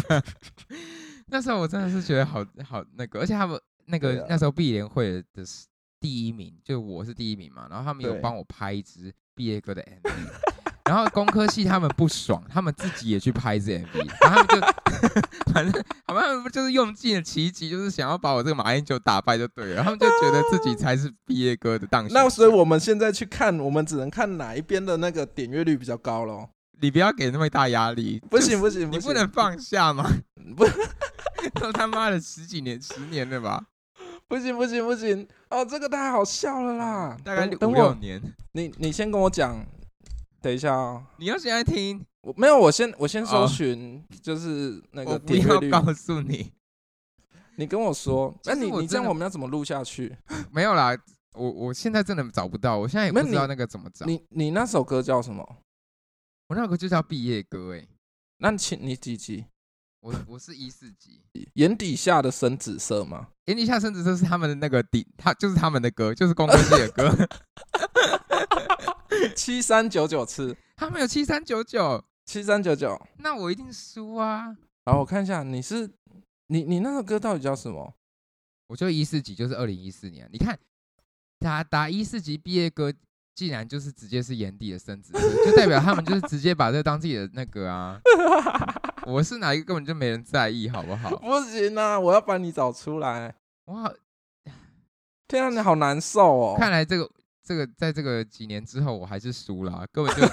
<laughs> 那时候我真的是觉得好好那个，而且他们那个、啊那时候毕联会的是第一名，就我是第一名嘛，然后他们有帮我拍一支毕业歌的 MV，然后工科系他们不爽，他们自己也去拍一支 MV，然后他们就 <laughs> 反正好像他们就是用尽了奇迹，就是想要把我这个马英九打败就对了，他们就觉得自己才是毕业歌的当选。那所以我们现在去看，我们只能看哪一边的那个点阅率比较高咯。你不要给那么大压力，不行不行，你不能放下吗？<laughs> 不都他妈的十几年、十年了吧？不行不行不行！哦，这个太好笑了啦！大概五六年。你你先跟我讲，等一下哦。你要现在听，我没有，我先我先搜哦寻，就是那我不个点阅率。要告诉你，<laughs> 你跟我说，那你你这样我真的我们要怎么录下去？<laughs> 没有啦。我我现在真的找不到，我现在也不没有知道那个怎么找。你你那首歌叫什么？我那首歌就叫毕业歌，哎，那请你几集？我我是一四级。眼底下的深紫色吗？眼底下深紫色是他们的那个底，他就是他们的歌，就是工科系的歌。<laughs> 七三九九吃，他们有七三九九，七三九九。那我一定输啊！好，我看一下，你是你你那首歌到底叫什么？我就一四级，就是二零一四年。你看，打打一四级毕业歌，既然就是直接是炎帝的生子，就代表他们就是直接把这当自己的那个啊。<laughs> 我是哪一个根本就没人在意，好不好？不行啊，我要把你找出来。哇，天啊，你好难受哦。看来这个这个在这个几年之后，我还是输了啊，根本就 <laughs>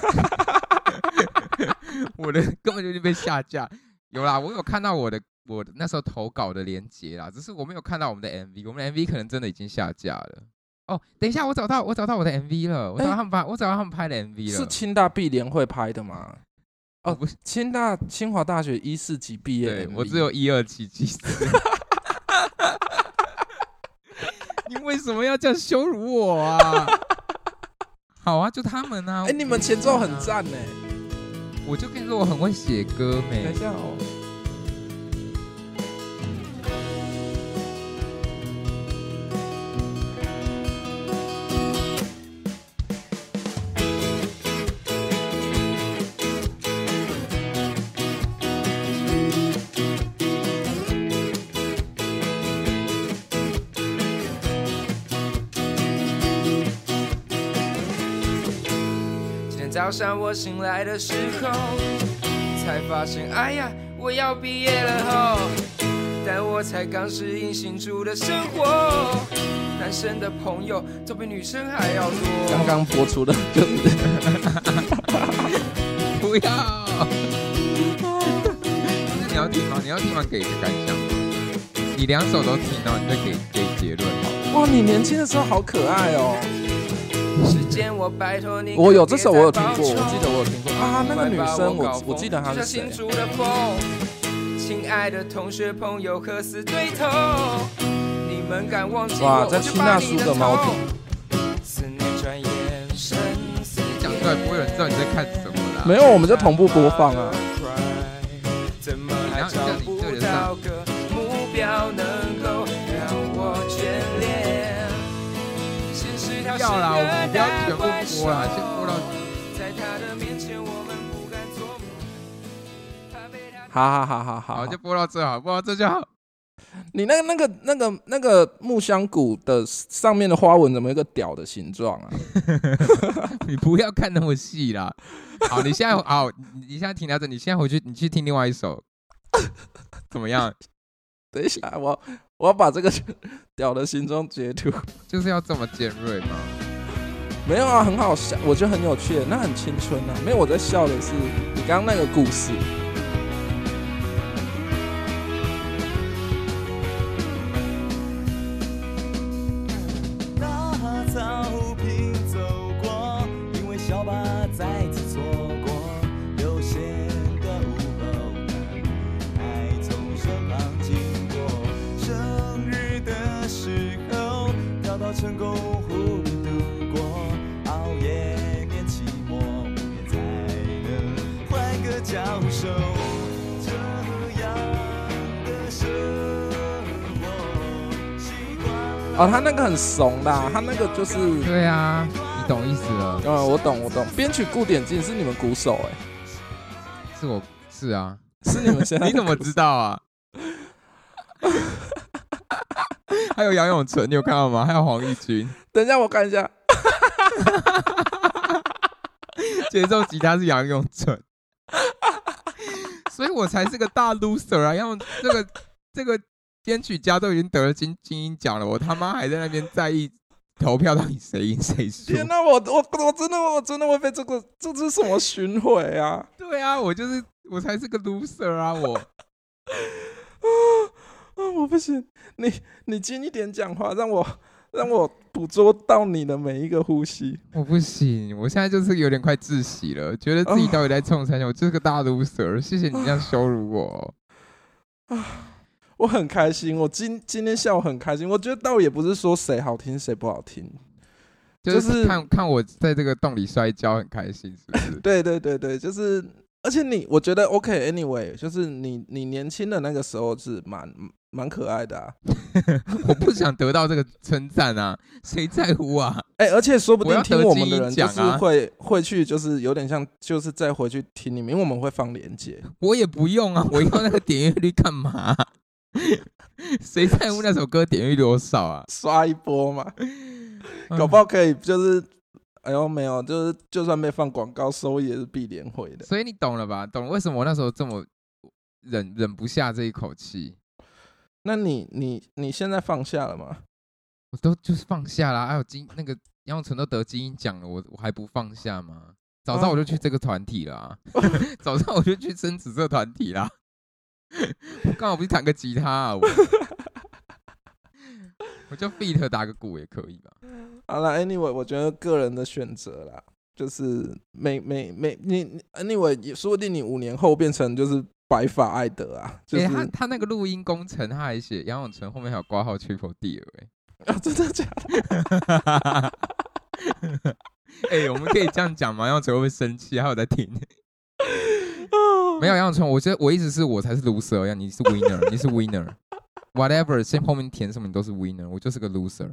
我的根本就被下架。有啦，我有看到我的我的那时候投稿的连接啦，只是我没有看到我们的 MV，我们的 MV 可能真的已经下架了。哦，等一下，我找到我找到我的 MV 了，我找到哎他们拍，我找到他们拍的 MV 了。是清大毕联会拍的吗？哦哦，不是，清大清华大学一四级毕业我只有一二七七四。<laughs> 你为什么要这样羞辱我啊？<laughs> 好啊，就他们啊。哎、你们前奏很赞呢。我就跟你说，我很会写歌等没一。下哦。早上我醒来的时候，才发现，哎呀，我要毕业了吼。但我才刚适应新住的生活，男生的朋友都比女生还要多。刚刚播出的就是 <laughs> 不要。你要听吗？你要听完给一个感想吗。你两首都听到，你再给给结论好。哇，你年轻的时候好可爱哦。时间我拜托你，我有这首我有听过，我记得我有听过啊，那个女生我我记得她是谁就像。新竹的风，亲爱的同学朋友何死对头？你们敢忘记哇，我，在我就听那书的猫头。思念转眼生死讲出来不会有人知道你在看什么啦。没有，我们就同步播放啊。要啦，我们不要全部播啦，大怪兽先播到。好好好好好，好，就播到这好，播到这就好。你那个那个那个那个木香谷的上面的花纹怎么有一个屌的形状啊？<laughs> 你不要看那么细啦。好，你现在 <laughs> 好，你你现在停到这，你现在回去，你去听另外一首，怎么样？<laughs> 等一下，我我要把这个屌的心中截图。<laughs> 就是要这么尖锐吗？没有啊，很好笑，我觉得很有趣，那很青春啊。没有，我在笑的是你刚刚那个故事。哦，他那个很怂的，他那个就是，对啊，你懂意思了。嗯，我懂我懂。编曲顾点进是你们鼓手哎、是我是啊，是你们现在 <laughs> 你怎么知道啊？还有杨永纯，你有看到吗？还有黄义军，等一下我看一下，节奏吉他是杨永纯，所以我才是个大 loser 啊！要这个这个编曲家都已经得了金金鹰奖了，我他妈还在那边在意投票到底谁赢谁输？天哪，我我我真的我真的会被这个这是什么巡回啊？对啊，我就是我才是个 loser 啊！我啊，我不行，你你近一点讲话，让我让我捕捉到你的每一个呼吸。我不行，我现在就是有点快窒息了，觉得自己到底在冲三小，我就是个大 loser。谢谢你这样羞辱我。<sighs> 我很开心，我今今天下午很开心。我觉得倒也不是说谁好听谁不好听，就就是是看看我在这个洞里摔跤很开心，是不是？<laughs> 对对对对，就是，而且你我觉得 OK，anyway，、就是你你年轻的那个时候是蛮蛮可爱的啊。<laughs> 我不想得到这个称赞啊，<laughs> 谁在乎啊？哎、而且说不定听我们的人就是会、会去，就是有点像，就是再回去听你们，因为我们会放链接。我也不用啊，<laughs> 我用那个点阅率干嘛？谁在乎那首歌点阅率多少啊？刷一波嘛，搞嗯不好可以就是，哎呦没有，就是就算被放广告，收益也是必连回的。所以你懂了吧？懂了为什么我那时候这么忍忍不下这一口气？那你你你现在放下了吗？我都就是放下啦，还有金那个杨永成都得金鹰奖了，我我还不放下吗？早知道我就去这个团体啦、啊，<laughs> 早知道我就去升紫色团体啦。我刚好不是弹个吉他啊，我我就 beat 打个鼓也可以吧？好了，anyway，我觉得个人的选择啦，就是每每每你你 anyway，也说不定你五年后变成就是白发爱德啊，就他他那个录音工程，他还写杨永成后面还有挂号 Triple D 哎、啊，真的假的？<laughs> 哎、我们可以这样讲吗？杨永成会不会生气？还有在听？<laughs> 哦没有杨永成，我觉得我意思是我才是 loser，呀，你是 winner，你是 winner，whatever，<laughs> 先后面填什么你都是 winner，我就是个 loser。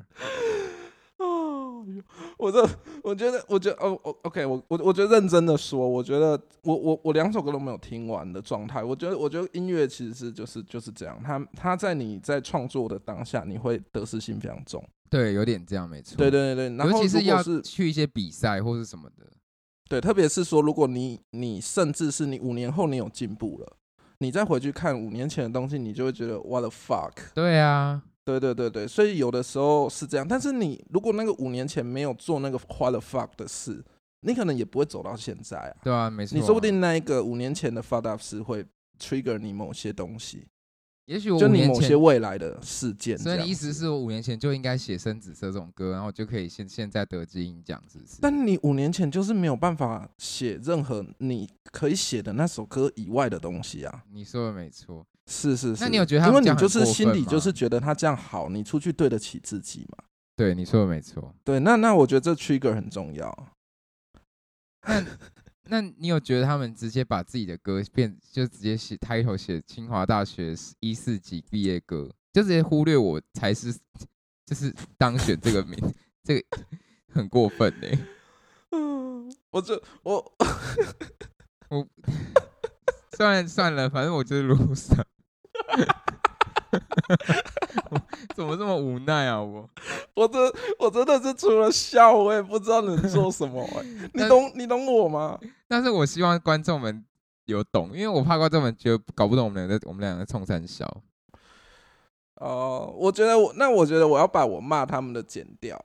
哦，我这我觉得，我觉得，哦，哦，OK，我我我觉得认真的说，我觉得我我我两首歌都没有听完的状态，我觉得我觉得音乐其实是就是就是这样，它它在你在创作的当下，你会得失心非常重。对，有点这样，没错。对对对对，然后尤其是要是去一些比赛或是什么的，对，特别是说，如果你你甚至是你五年后你有进步了，你再回去看五年前的东西，你就会觉得 what the fuck。对啊，对对对对，所以有的时候是这样，但是你如果那个五年前没有做那个 the fuck 的事，你可能也不会走到现在啊。对啊，没错啊。你说不定那一个五年前的 fuck up 是会 trigger 你某些东西，也许我就你某些未来的事件所以。你意思是我五年前就应该写《深紫色》这种歌，然后就可以现现在得金鹰奖，是不是？但你五年前就是没有办法写任何你可以写的那首歌以外的东西啊。你说的没错，是是是，那你有觉得他因为你就是心里就是觉得他这样好，你出去对得起自己嘛？对，你说的没错。对，那那我觉得这 trigger 很重要。那 <laughs> 那你有觉得他们直接把自己的歌变，就直接写 title 写清华大学一四级毕业歌，就直接忽略我才是 <laughs> 就是当选这个名，<laughs> 这个很过分呢、嗯，我这我我算了算了，反正我就是 loser。我 <laughs> 怎么这么无奈啊我？我真我真的是除了笑，我也不知道能做什么、欸。<laughs> 你懂你懂我吗？但是我希望观众们有懂，因为我怕观众们觉得搞不懂我们两个我们两个冲三笑。哦、我觉得我那我觉得我要把我骂他们的剪掉，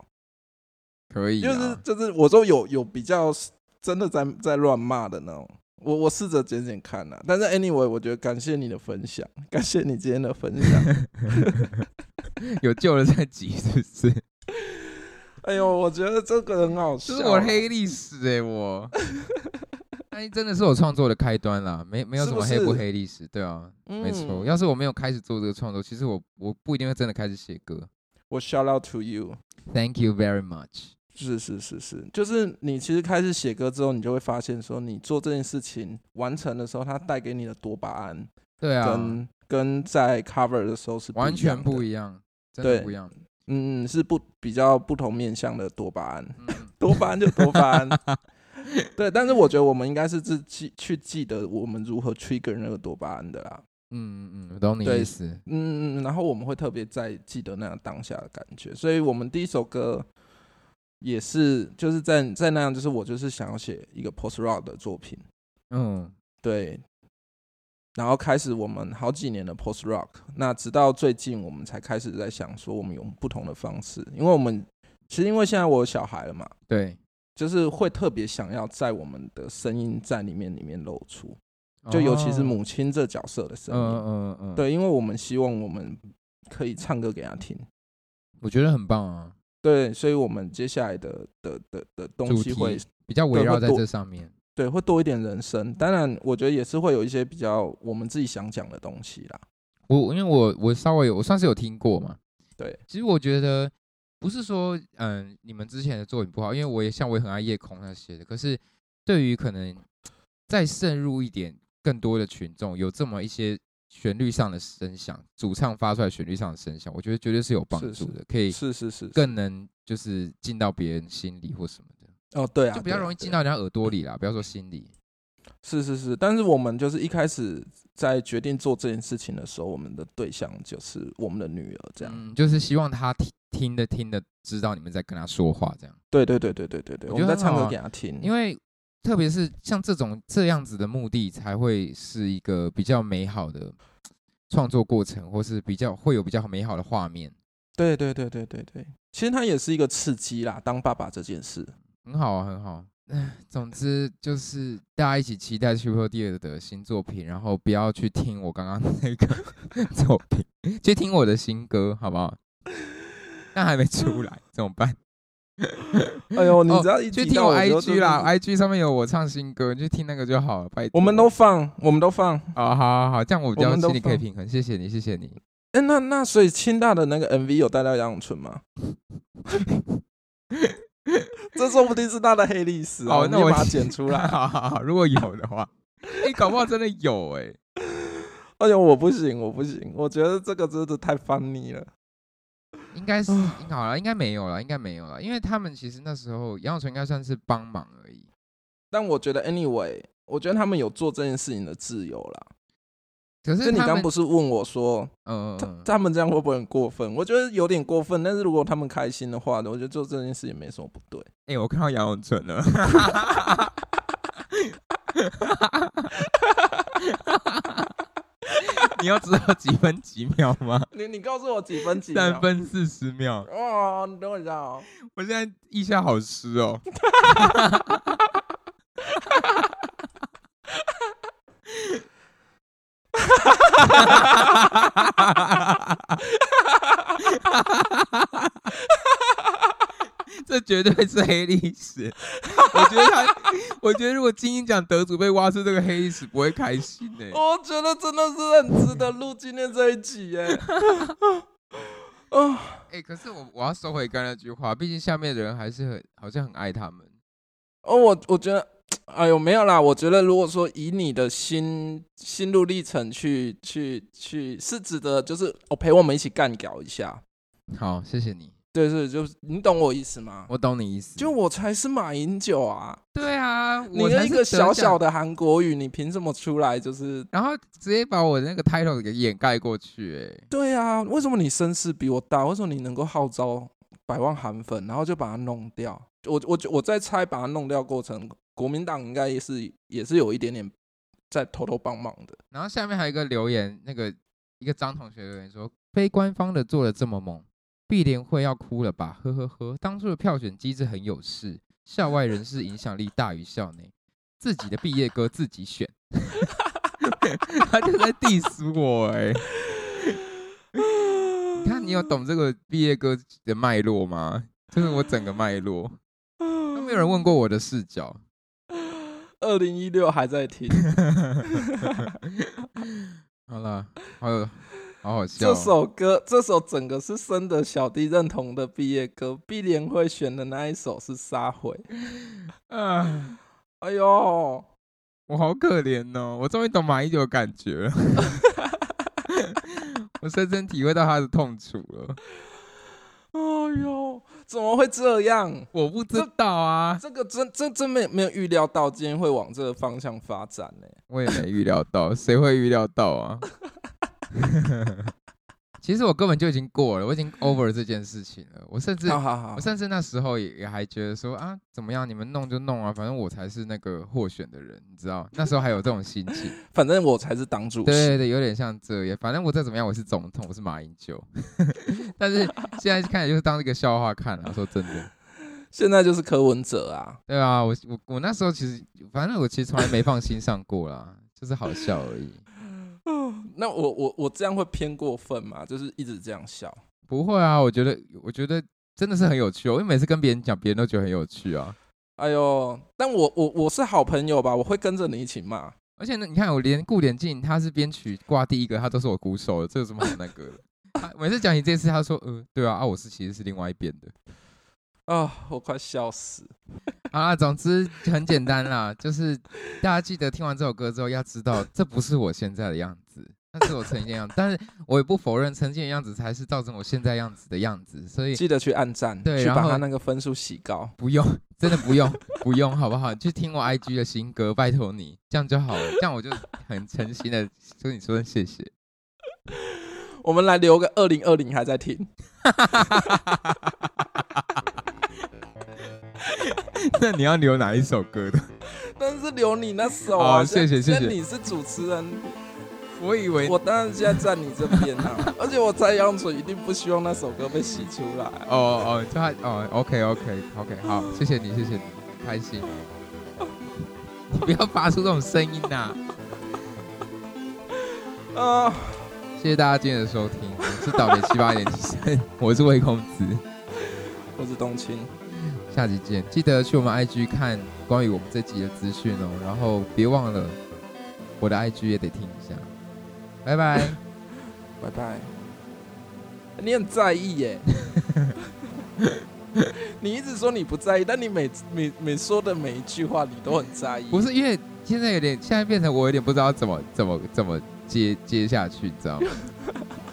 可以、啊，就是就是我说有有比较真的在在乱骂的那种。我我试着剪剪看呐、但是 anyway，我觉得感谢你的分享，感谢你今天的分享。<laughs> 有救了再急，是不是？<laughs> 哎呦，我觉得这个很好笑。这是我黑历史哎、我。<laughs> 哎真的是我创作的开端啦，没没有什么黑不黑历史，对啊，没错。嗯要是我没有开始做这个创作，其实我我不一定会真的开始写歌。我 shout out to you。Thank you very much。是是是是，就是你其实开始写歌之后，你就会发现说，你做这件事情完成的时候，它带给你的多巴胺，对啊，跟跟在 cover 的时候是完全不一样真的对不一样。嗯，嗯是不比较不同面向的多巴胺，嗯，多巴胺就多巴胺，<laughs> 对，但是我觉得我们应该是自记去记得我们如何 trigger 那个多巴胺的啦，嗯嗯，我懂你对意思。嗯嗯，嗯然后我们会特别在记得那样当下的感觉，所以我们第一首歌也是就是在在那样，就是我就是想要写一个 post rock 的作品，嗯，对，然后开始我们好几年的 post rock，那直到最近我们才开始在想说我们用不同的方式，因为我们其实因为现在我有小孩了嘛，对，就是会特别想要在我们的声音在里面里面露出，就尤其是哦，母亲这角色的声音，嗯嗯嗯，，对，因为我们希望我们可以唱歌给他听。我觉得很棒啊，对，所以我们接下来的的的的东西会比较围绕在这上面。对会多一点人生，当然我觉得也是会有一些比较我们自己想讲的东西啦。我因为我我稍微有我算是有听过嘛，对，其实我觉得不是说嗯你们之前的作品不好，因为我也像我也很爱夜空那些的，可是对于可能再渗入一点更多的群众，有这么一些旋律上的声响，主唱发出来旋律上的声响，我觉得绝对是有帮助的，可以是是是，更能就是进到别人心里或什么的，哦对啊，就比较容易进到人家耳朵里啦，不要说心里。是是是，但是我们就是一开始在决定做这件事情的时候，我们的对象就是我们的女儿，这样。嗯，就是希望她听听的听的知道你们在跟她说话这样。对对对对对对对，我我们在唱歌给她听，因为特别是像这种这样子的目的，才会是一个比较美好的创作过程，或是比较会有比较美好的画面，对对对对对对，其实它也是一个刺激啦，当爸爸这件事。很好啊，很好。唉 <sighs> 总之就是大家一起期待 Super Dear 的新作品，然后不要去听我刚刚那个 <laughs> 作品，去听我的新歌，好不好？<laughs> 但还没出来，怎么办？<laughs> 哎呦，你哦只要一去听我 IG 啦，IG 上面有我唱新歌，你去听那个就好了。拜托，我们都放，我们都放。哦，好好好，这样我比较心里可以平衡，谢谢你，谢谢你。哎，那那所以清大的那个 MV 有带到杨永春吗？<laughs> 这说不定是他的黑历史啊！哦那我把它剪出来。<laughs> 好好好，如果有的话，哎、搞不好真的有哎、哎呦，我不行，我不行，我觉得这个真的太 funny 了。应该是好了应该没有了应该没有了因为他们其实那时候杨永淳应该算是帮忙而已。但我觉得 anyway 我觉得他们有做这件事情的自由了可是你刚不是问我说嗯他们这样会不会很过分？我觉得有点过分但是如果他们开心的话呢我觉得做这件事也没什么不对。哎我看到杨永淳了。<laughs> <laughs> 知道几分几秒吗？<laughs> 你你告诉我几分几秒？三分四十秒。哦，你等我一下哦。<laughs> 我现在腋下好湿哦。<laughs> 这绝对是黑历史。我觉得他，我觉得如果金鹰奖得主被挖出这个黑历史，不会开心呢、我觉得真的是很值得录今天这一集耶。哦，哎、可是我我要收回刚才那句话，毕竟下面的人还是很好像很爱他们。哦，我我觉得，哎呦，没有啦。我觉得如果说以你的心心路历程去去去，是值得，就是我、陪我们一起干掉一下。好，谢谢你，对，是就是你懂我意思吗？我懂你意思。就我才是马英九啊！对啊，你我才是得那一个小小，的韩国语，你凭什么出来？就是然后直接把我那个 title 给掩盖过去、哎，对啊，为什么你声势比我大？为什么你能够号召百万韩粉，然后就把它弄掉？我我我在猜，把它弄掉过程，国民党应该也是也是有一点点在偷偷帮忙的。然后下面还有一个留言，那个一个张同学留言说，非官方的做的这么猛，碧莲会要哭了吧？呵呵呵，当初的票选机制很有事，校外人士影响力大于校内，自己的毕业歌自己选，<laughs> 他就在 diss 我哎、你看你有懂这个毕业歌的脉络吗？就是我整个脉络，都没有人问过我的视角。二零一六还在听 <laughs> 好了，好有好好笑这哦、首歌，这首整个是深的小弟认同的毕业歌。碧莲会选的那一首是《撒回》。啊，哎呦，我好可怜哦！我终于懂马一九的感觉了，<laughs> 我深深体会到他的痛楚了。哎呦，怎么会这样？我不知道啊，这个真真真没有没有预料到今天会往这个方向发展呢、我也没预料到，谁会预料到啊？<laughs> <laughs> 其实我根本就已经过了，我已经 over 这件事情了。我甚至好好好我，甚至那时候也也还觉得说啊，怎么样，你们弄就弄啊，反正我才是那个获选的人，你知道？那时候还有这种心情。<laughs> 反正我才是党主席。对对对，有点像这样。反正我再怎么样，我是总统，我是马英九。<laughs> 但是现在看起来就是当一个笑话看了、说真的，现在就是柯文哲啊，对啊，我我我那时候其实，反正我其实从来没放心上过啦，就是好笑而已。那我我我这样会偏过分吗？就是一直这样笑。不会啊，我觉得我觉得真的是很有趣哦，因为每次跟别人讲，别人都觉得很有趣啊。哎呦，但我我我是好朋友吧，我会跟着你一起骂。而且呢，你看我连顾点进他是编曲挂第一个，他都是我鼓手的，这有什么好那个的？<laughs> 他每次讲起这次，他说：“呃，对啊，啊，我是其实是另外一边的。”啊、我快笑死！<laughs> 啊，总之很简单啦，就是大家记得听完这首歌之后，要知道这不是我现在的样子，那是我曾经的样子。但是我也不否认曾经的样子才是造成我现在样子的样子，所以记得去按赞，去把对然后他那个分数洗高。不用，真的不用，不用，好不好？去听我 IG 的新歌，拜托你，这样就好了。这样我就很诚心的跟你说声谢谢。我们来留个二零二零还在听，<laughs> <laughs> 那你要留哪一首歌的？<laughs> 但是留你那首啊。好谢谢谢谢你是主持人，我以为我当然现在站你这边啊。<laughs> 而且我蔡阳水一定不希望那首歌被洗出来。哦哦，就他哦，OK OK OK，好，谢谢你，谢谢你，很开心。你不要发出这种声音呐、啊，谢谢大家今天的收听，我是倒霉七八年级生，我是魏公子，我是冬青，下集见，记得去我们 IG 看关于我们这集的资讯哦，然后别忘了我的 IG 也得听一下，拜拜。<laughs> 拜拜。你很在意耶。<laughs> 你一直说你不在意，但你每每每说的每一句话，你都很在意。不是因为现在有点，现在变成我有点不知道怎么怎么怎么接接下去，你知道吗？<laughs>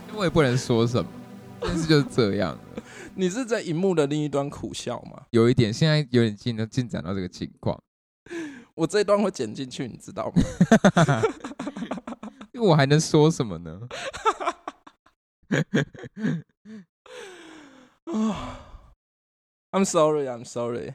因为我也不能说什么，但是就是这样了。你是在荧幕的另一端苦笑吗？有一点，现在有点进进展到这个情况，<laughs> 我这一段会剪进去，你知道吗？<laughs> 因为我还能说什么呢？啊，<laughs> <sighs> I'm sorry, I'm sorry.